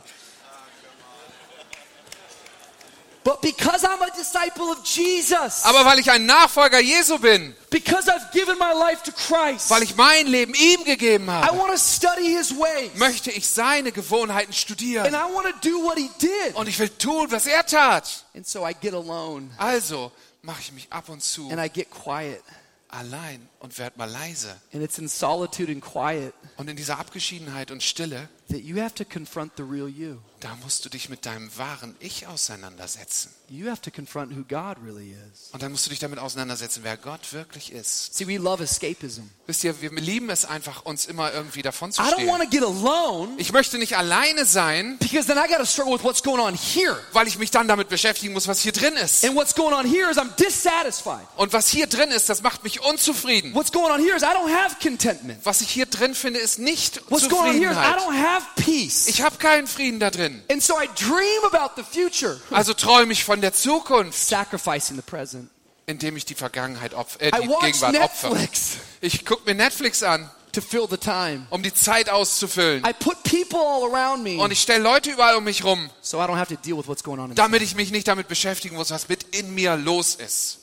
But because I'm a disciple of Jesus, Aber weil ich ein Nachfolger Jesu bin, because I've given my life to Christ, weil ich mein Leben ihm gegeben I habe, want to study His ways. möchte ich seine Gewohnheiten And studieren. I want to do what He did. Und ich will tun, was er tat. And so I get alone Also mache ich mich ab und zu and I get quiet. allein und werde mal leise. And it's in solitude and quiet Und in dieser Abgeschiedenheit und Stille, that you have to confront the real you. da musst du dich mit deinem wahren Ich auseinandersetzen. You have to confront who God really is. Und dann musst du dich damit auseinandersetzen, wer Gott wirklich ist. See, we love escapism. Wisst ihr, wir lieben es einfach, uns immer irgendwie davon zu I don't want to get alone Ich möchte nicht alleine sein, because then I got to struggle with what's going on here. weil ich mich dann damit beschäftigen muss, was hier drin ist. And what's going on here is I'm dissatisfied. Und was hier drin ist, das macht mich unzufrieden. What's going on here is I don't have contentment. Was ich hier drin finde, ist nicht What's going on here is I Zufriedenheit. don't have peace. Ich habe keinen Frieden da drin. And so I dream about the future, Also träume ich von der Zukunft, sacrificing the present. indem ich die Vergangenheit opfer, äh, I die watch Gegenwart opfer. Netflix Ich gucke mir Netflix an, to fill the time. um die Zeit auszufüllen. I put people all around me Und ich stelle Leute überall um mich rum, so I don't have to deal with what's going on. Inside. damit ich mich nicht damit beschäftigen muss, was mit in mir los ist.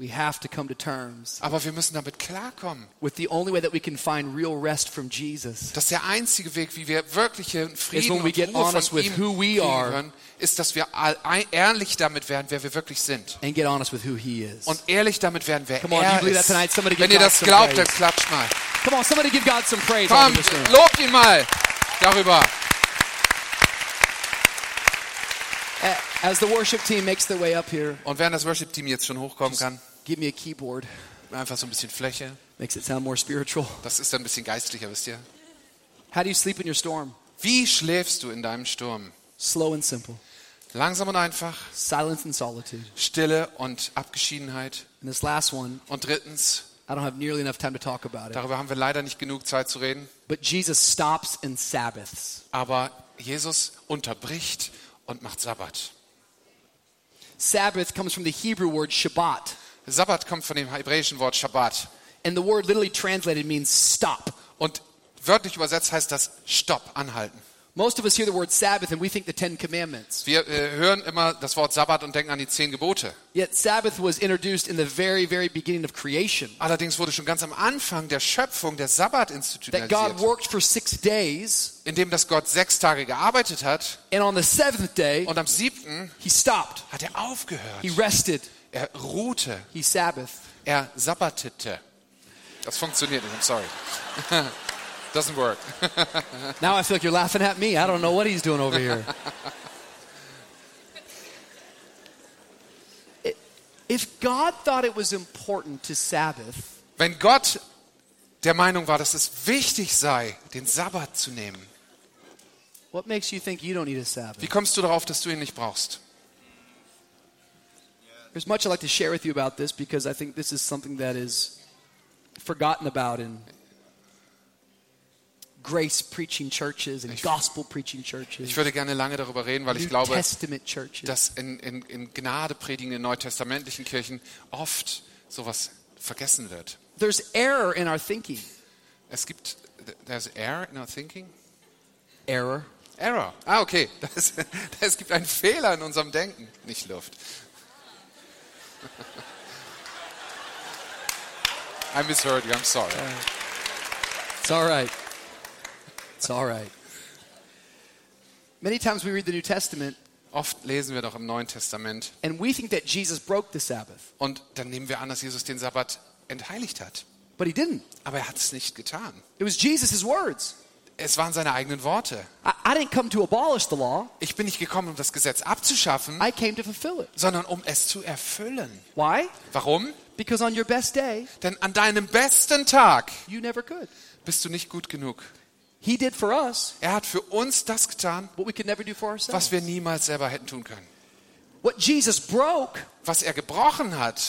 We have to come to terms Aber wir müssen damit klarkommen. with the only way that we can find real rest from Jesus dass der einzige Weg, wie wir wirklichen Frieden when we und get Ruhe honest von with ihm who we are. können, ist, dass wir ehrlich damit werden, wer wir wirklich sind. and get honest with who He is. Und ehrlich damit werden, wer Come on, you er believe that ist. tonight? Somebody give Wenn ihr das glaubt, dann klatscht mal. Come on, somebody give God some praise. Komm, lobt ihn mal darüber. As the worship team makes their way up here, Und während das Worship-Team jetzt schon hochkommen kann, give me a keyboard. einfach so ein bisschen Fläche. Makes it sound more spiritual. Das ist dann ein bisschen geistlicher, wisst ihr? How do you sleep in your storm? Wie schläfst du in deinem Sturm? Slow and simple. Langsam und einfach, Silence and solitude. Stille und Abgeschiedenheit. And this last one, Und drittens, I don't have nearly enough time to talk about it. darüber haben wir leider nicht genug Zeit zu reden, But Jesus stops and Sabbaths. aber Jesus unterbricht und macht Sabbat. Sabbath comes from the Hebrew word Shabbat. Sabbat kommt von dem hebräischen Wort Shabbat. And the word literally translated means stop. Und wörtlich übersetzt heißt das Stopp, anhalten. Most of us hear the word Sabbath and we think the Ten Commandments. Wir äh, hören immer das Wort Sabbat und denken an die zehn Gebote. Yet Sabbath was introduced in the very, very beginning of creation. Allerdings wurde schon ganz am Anfang der Schöpfung der Sabbat That God institutionalisiert, worked for six days, indem das Gott sechs Tage gearbeitet hat and on the seventh day, und am siebten he stopped. hat er aufgehört. He rested. Er ruhte, He Sabbath. er sabbatete. Das funktioniert nicht, I'm sorry. Doesn't work. Now I feel like you're laughing at me. I don't know what he's doing over here. If God thought it was important to Sabbath, Wenn Gott der Meinung war, dass es wichtig sei, den Sabbat zu nehmen, what makes you think you don't need a Sabbath? wie kommst du darauf, dass du ihn nicht brauchst? There's much I'd like to share with you about this because I think this is something that is forgotten about in grace preaching churches and gospel preaching churches, Ich würde gerne lange darüber reden, weil ich glaube, dass in, in, in Gnade predigenden neutestamentlichen Kirchen oft sowas vergessen wird. There's error in our thinking. Es gibt, there's error in our thinking? Error. Error. Ah, okay. Das, es gibt einen Fehler in unserem Denken, nicht Luft. I misheard you, I'm sorry. It's all right. It's all right. Many times we read the New Testament Oft lesen wir doch im Neuen Testament and we think that Jesus broke the Sabbath, und dann nehmen wir an, dass Jesus den Sabbat entheiligt hat. but he didn't. Aber er hat es nicht getan. It was Jesus' words. Es waren seine eigenen Worte. I, I didn't come to abolish the law, Ich bin nicht gekommen, um das Gesetz abzuschaffen, I came to fulfill it. sondern um es zu erfüllen. Why? Warum? Because on your best day, Denn an deinem besten Tag you never could. bist du nicht gut genug. He did for us Er hat für uns das getan, what we could never do for was ourselves. wir niemals selber hätten tun können. What Jesus broke Was er gebrochen hat,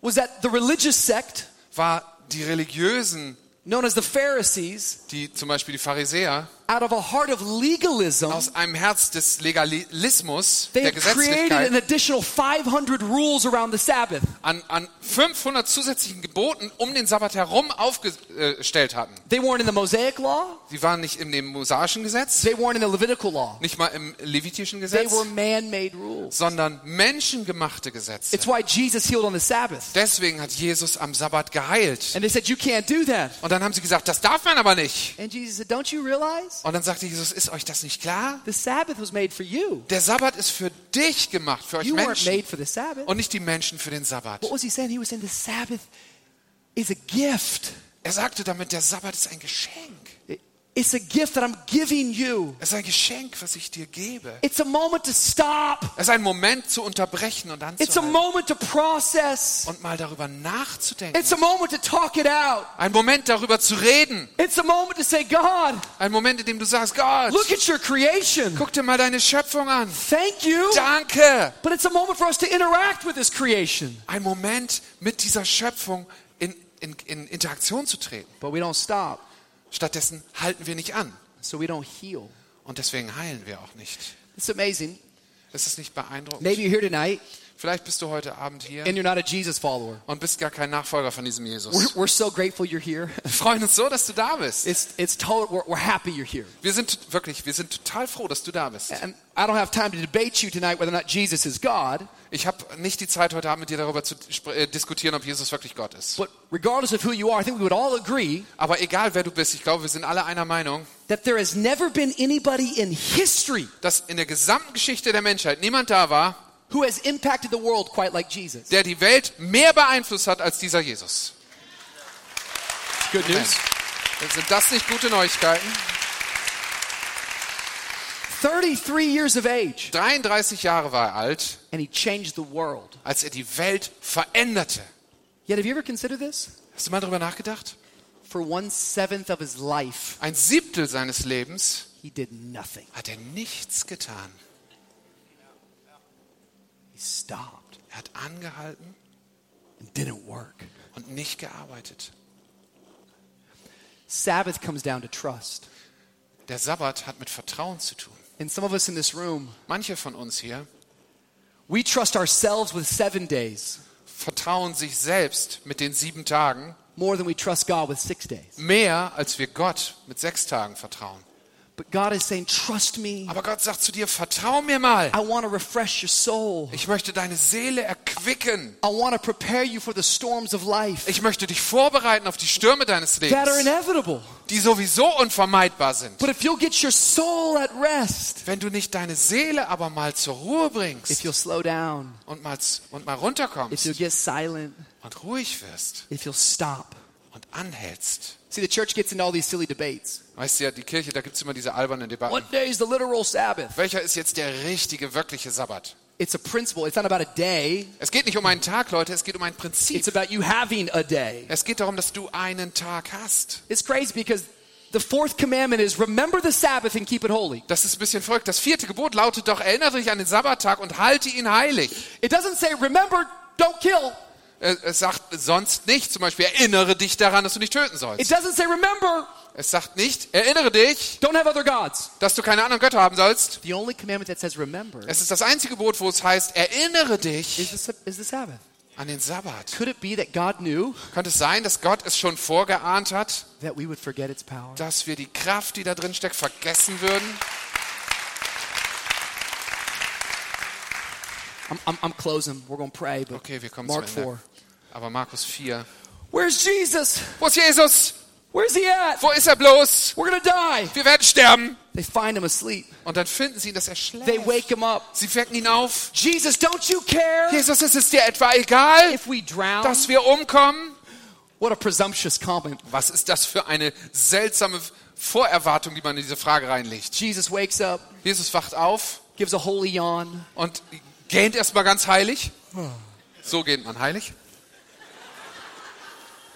was that the religious sect, war die religiösen, known as the Pharisees, die zum Beispiel die Pharisäer, out of a heart of legalism, aus einem Herz des Legalismus, they der had created an Gesetzlichkeit, additional 500 rules around the Sabbath. an, an 500 zusätzlichen Geboten um den Sabbat herum aufgestellt hatten. They weren't in the Mosaic law, Sie waren nicht in dem mosaischen Gesetz, they weren't in the Levitical law. nicht mal im levitischen They Gesetz, were man-made rules. sondern menschengemachte Gesetze. It's why Jesus healed on the Sabbath. Deswegen hat Jesus am Sabbat geheilt. And they said, You can't do that. Und dann haben sie gesagt, das darf man aber nicht. And Jesus said, Don't you realize? Und dann sagte Jesus, ist euch das nicht klar? The Sabbath was made for you. Der Sabbat ist für dich gemacht, für euch You Menschen. made for the Sabbath. Und nicht die Menschen für den Sabbat. What was he saying? He was saying the Sabbath is a gift. Er sagte damit, der Sabbat ist ein Geschenk. It's a gift that I'm giving you. Es ist ein Geschenk, was ich dir gebe. It's a moment to stop. Es ist ein Moment zu unterbrechen und It's a anzuhalten moment to process. und mal darüber nachzudenken. It's a moment to talk it out. Ein Moment darüber zu reden. It's a moment to say, God, Ein Moment, in dem du sagst, Gott, look at your creation. guck dir mal deine Schöpfung an. Thank you. Danke. But it's a moment for us to interact with this creation. Ein Moment, mit dieser Schöpfung in, in, in Interaktion zu treten. But we don't stop. Stattdessen halten wir nicht an. So we don't heal. Und deswegen heilen wir auch nicht. It's amazing. Ist es nicht beeindruckend? Maybe you're here tonight Vielleicht bist du heute Abend hier and you're not a Jesus follower. und bist gar kein Nachfolger von diesem We're, Jesus. we're so grateful you're here. Wir freuen uns so, dass du da bist. It's, it's total, we're, we're happy you're here. Wir sind wirklich, wir sind total froh, dass du da bist. And I don't have time to debate you tonight whether or not Jesus is God. Ich habe nicht die Zeit heute Abend mit dir darüber zu äh, diskutieren, ob Jesus wirklich Gott ist. But regardless of who you are, I think we would all agree Aber egal wer du bist, ich glaube, wir sind alle einer Meinung, that there has never been anybody in history dass in der gesamten Geschichte der Menschheit niemand da war, who has impacted the world quite like Jesus. der die Welt mehr beeinflusst hat als dieser Jesus. Good Amen. Sind das nicht gute Neuigkeiten? 33 years of age, 33 Jahre war er alt, and he changed the world. als er die Welt veränderte. Yet, have you ever considered this? Hast du mal darüber nachgedacht? For one seventh of his life, Ein Siebtel seines Lebens he did nothing. hat er nichts getan. Stopped Er hat angehalten and didn't work. und nicht gearbeitet. Sabbath comes down to trust. Der Sabbat hat mit Vertrauen zu tun. And some of us in this room, Manche von uns hier we trust ourselves with seven days vertrauen sich selbst mit den sieben Tagen more than we trust God with six days. mehr, als wir Gott mit sechs Tagen vertrauen. But God is saying, Trust me. Aber Gott sagt zu dir, vertrau mir mal. I want to refresh your soul. Ich möchte deine Seele erquicken. I want to prepare you for the storms of life Ich möchte dich vorbereiten auf die Stürme deines that are Lebens, inevitable. die sowieso unvermeidbar sind. But if you'll get your soul at rest, Wenn du nicht deine Seele aber mal zur Ruhe if bringst you'll slow down, und mal, und mal if runterkommst you'll get silent, und ruhig wirst if you'll stop. Anhältst. See, the church gets into all these silly debates. Weißt du ja, die Kirche, da gibt es immer diese albernen Debatten. What day is the literal Sabbath? Welcher ist jetzt der richtige, wirkliche Sabbat? It's a principle. It's not about a day. Es geht nicht um einen Tag, Leute, es geht um ein It's Prinzip. about you having a day. Es geht darum, dass du einen Tag hast. It's crazy because the fourth commandment is remember the Sabbath and keep it holy. Das ist ein bisschen verrückt. Das vierte Gebot lautet doch, erinnere dich an den Sabbattag und halte ihn heilig. It doesn't say remember, don't kill. Es sagt sonst nicht, zum Beispiel, erinnere dich daran, dass du nicht töten It sollst. doesn't say remember, Es sagt nicht, erinnere dich, don't have other gods. dass du keine anderen Götter haben sollst. The only commandment that says remember Es ist das einzige Gebot, wo es heißt, erinnere is dich the, Sab- is the Sabbath. an den Sabbat. Could it be that God knew Könnte es sein, dass Gott es schon vorgeahnt hat, that we would forget its power? dass wir die Kraft, die da drin steckt, vergessen würden? I'm, I'm, I'm closing. We're going to pray, but Okay, wir kommen Mark zum Ende. 4. Aber Markus 4. Where's Jesus? Wo ist Jesus? Where's he at? Wo ist er bloß? We're to die. Wir werden sterben. They find him asleep. Und dann finden sie ihn, dass er They schläft. wake him up. Sie wecken ihn auf. Jesus, don't you care Jesus, ist es dir etwa egal, if we drown? dass wir umkommen? What a presumptuous comment. Was ist das für eine seltsame Vorerwartung, die man in diese Frage reinlegt? Jesus wakes up, Jesus wacht auf gives a holy yawn. und gähnt erstmal ganz heilig. So gähnt man heilig.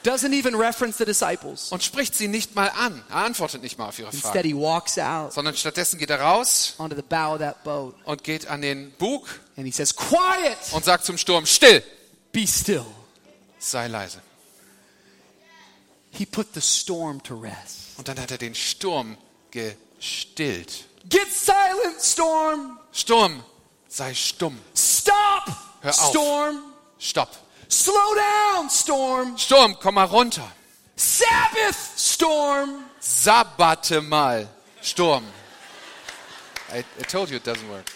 Doesn't even reference the disciples. Und spricht sie nicht mal an. Er antwortet nicht mal auf ihre Instead, Frage. he walks out Sondern stattdessen geht er raus onto the bow of that boat und geht an den Bug and he says, Quiet, und sagt zum Sturm, still, be still. sei leise. He put the storm to rest. Und dann hat er den Sturm gestillt. Get silent, storm. Sturm, sei stumm. Stop, Hör auf. storm. Stopp. Slow down, storm. Sturm, komm mal runter. Sabbath, storm. Sabbate mal. Sturm. I, I told you it doesn't work.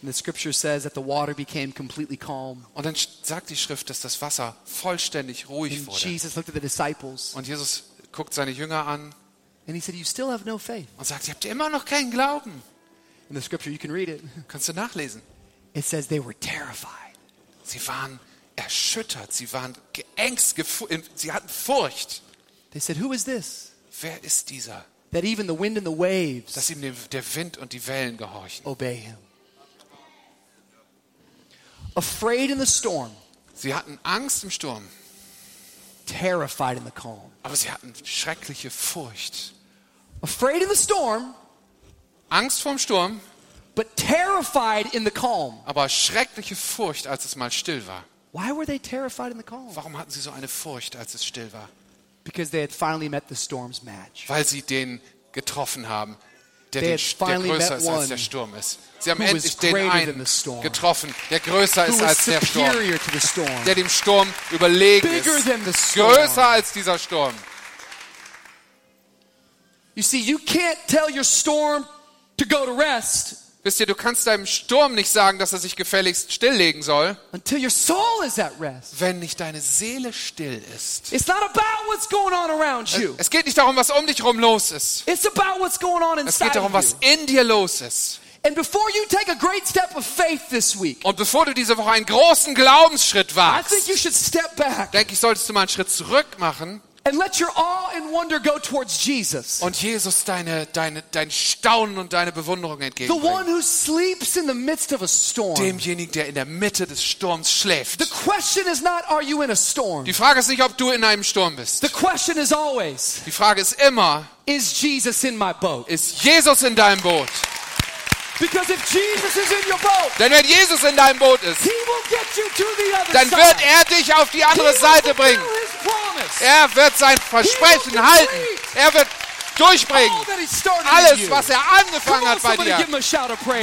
And the scripture says that the water became completely calm. Und dann sagt die Schrift, dass das Wasser vollständig ruhig And wurde. Jesus looked at the disciples Und Jesus guckt seine Jünger an and he said, You still have no faith. und sagt, ihr habt immer noch keinen Glauben. In the scripture, you can read it. Kannst du nachlesen. It says they were terrified. Sie waren erschüttert, sie waren geängst, gefu- sie hatten Furcht. They said, Who is this? Wer ist dieser, That even the wind and the waves dass ihm der Wind und die Wellen gehorchen? obey him. Afraid in the storm, Sie hatten Angst im Sturm, terrified in the calm. aber sie hatten schreckliche Furcht. Afraid in the storm, Angst vorm Sturm, but terrified in the calm. aber schreckliche Furcht, als es mal still war. Why were they terrified in the calm? Warum hatten sie so eine Furcht, als es still war? Because they had finally met the storm's match. Weil sie den getroffen haben, der, den, der größer ist als der Sturm ist. Sie haben endlich den einen getroffen, der größer ist als der Sturm, storm? der dem Sturm überlegen ist, größer als dieser Sturm. You see, you can't tell your storm to go to rest Wisst ihr, du kannst deinem Sturm nicht sagen, dass er sich gefälligst stilllegen soll, until your soul is at rest. wenn nicht deine Seele still ist. It's not about what's going on around you. Es geht nicht darum, was um dich rum los ist. It's about what's going on Es geht darum, was in dir los ist. And before you take a great step of faith this week, Und bevor du diese Woche einen großen Glaubensschritt I wagst, think you should step back denke ich, solltest du mal einen Schritt zurück machen And let your awe and wonder go towards Jesus. Und Jesus deine, deine, dein Staunen und deine Bewunderung The entgegenbringen. one who sleeps in the midst of a storm. Demjenigen, der in der Mitte des Sturms schläft. The question is not, are you in a storm? Die Frage ist nicht, ob du in einem Sturm bist. The question is always, Die Frage ist immer, is Jesus in my boat? ist Jesus in deinem Boot? Because if Jesus is in your boat, Denn wenn Jesus in deinem Boot ist, he will get you to the other dann wird er dich auf die andere Seite bringen. Er wird sein Versprechen halten. Er wird durchbringen. Alles, was er angefangen hat bei dir.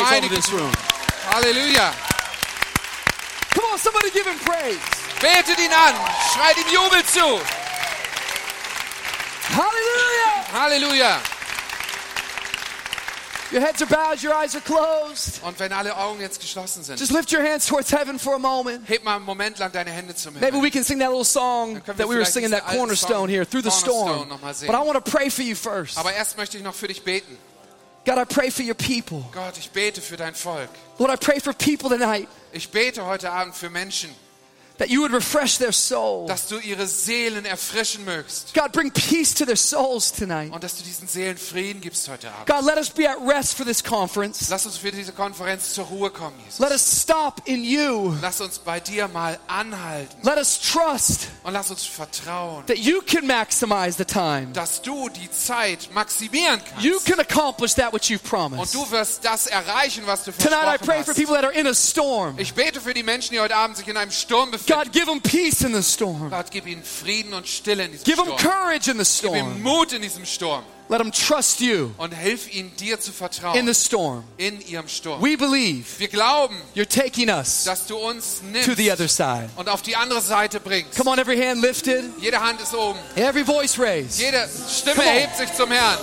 Meine. Halleluja. Come on, somebody give him praise. Betet ihn an. Schreit ihm Jubel zu. Hallelujah. Halleluja. Your heads are bowed, your eyes are closed. Und wenn alle Augen jetzt geschlossen sind, Just lift your hands towards heaven for a moment. heb mal einen Moment lang deine Hände zum Maybe Himmel. we can sing that little song that we were singing that cornerstone here through the storm. But I want to pray for you first. Aber erst möchte ich noch für dich beten. God, I pray for your people. Gott, ich bete für dein Volk. Lord, I pray for people tonight Ich bete heute Abend für Menschen, that you would refresh their soul. dass du ihre Seelen erfrischen mögst. God, bring peace to their souls tonight. Und dass du diesen Seelen Frieden gibst heute Abend. God, let us be at rest for this conference. Lass uns für diese Konferenz zur Ruhe kommen, Jesus. Let us stop in you. Lass uns bei dir mal anhalten Let us trust und lass uns vertrauen, that you can maximize the time. dass du die Zeit maximieren You kannst. can accomplish that which you've Und promised. du wirst das erreichen, was du Tonight I versprochen pray for hast. people that are in a storm. Ich bete für die Menschen, die heute Abend sich in einem Sturm befinden. God, give them peace in the storm. Gott, gib ihnen Frieden und Stille in diesem Give them Sturm. courage in the Gib ihnen storm. Mut in diesem Sturm. Let them trust you Und hilf ihnen, dir zu in vertrauen the storm. in ihrem Sturm. We believe Wir glauben, you're taking us dass du uns to the other side. und auf die andere Seite bringst. Come on, every hand lifted, Jede Hand ist oben. every voice raised. Jede Stimme Come on. erhebt sich zum Herrn.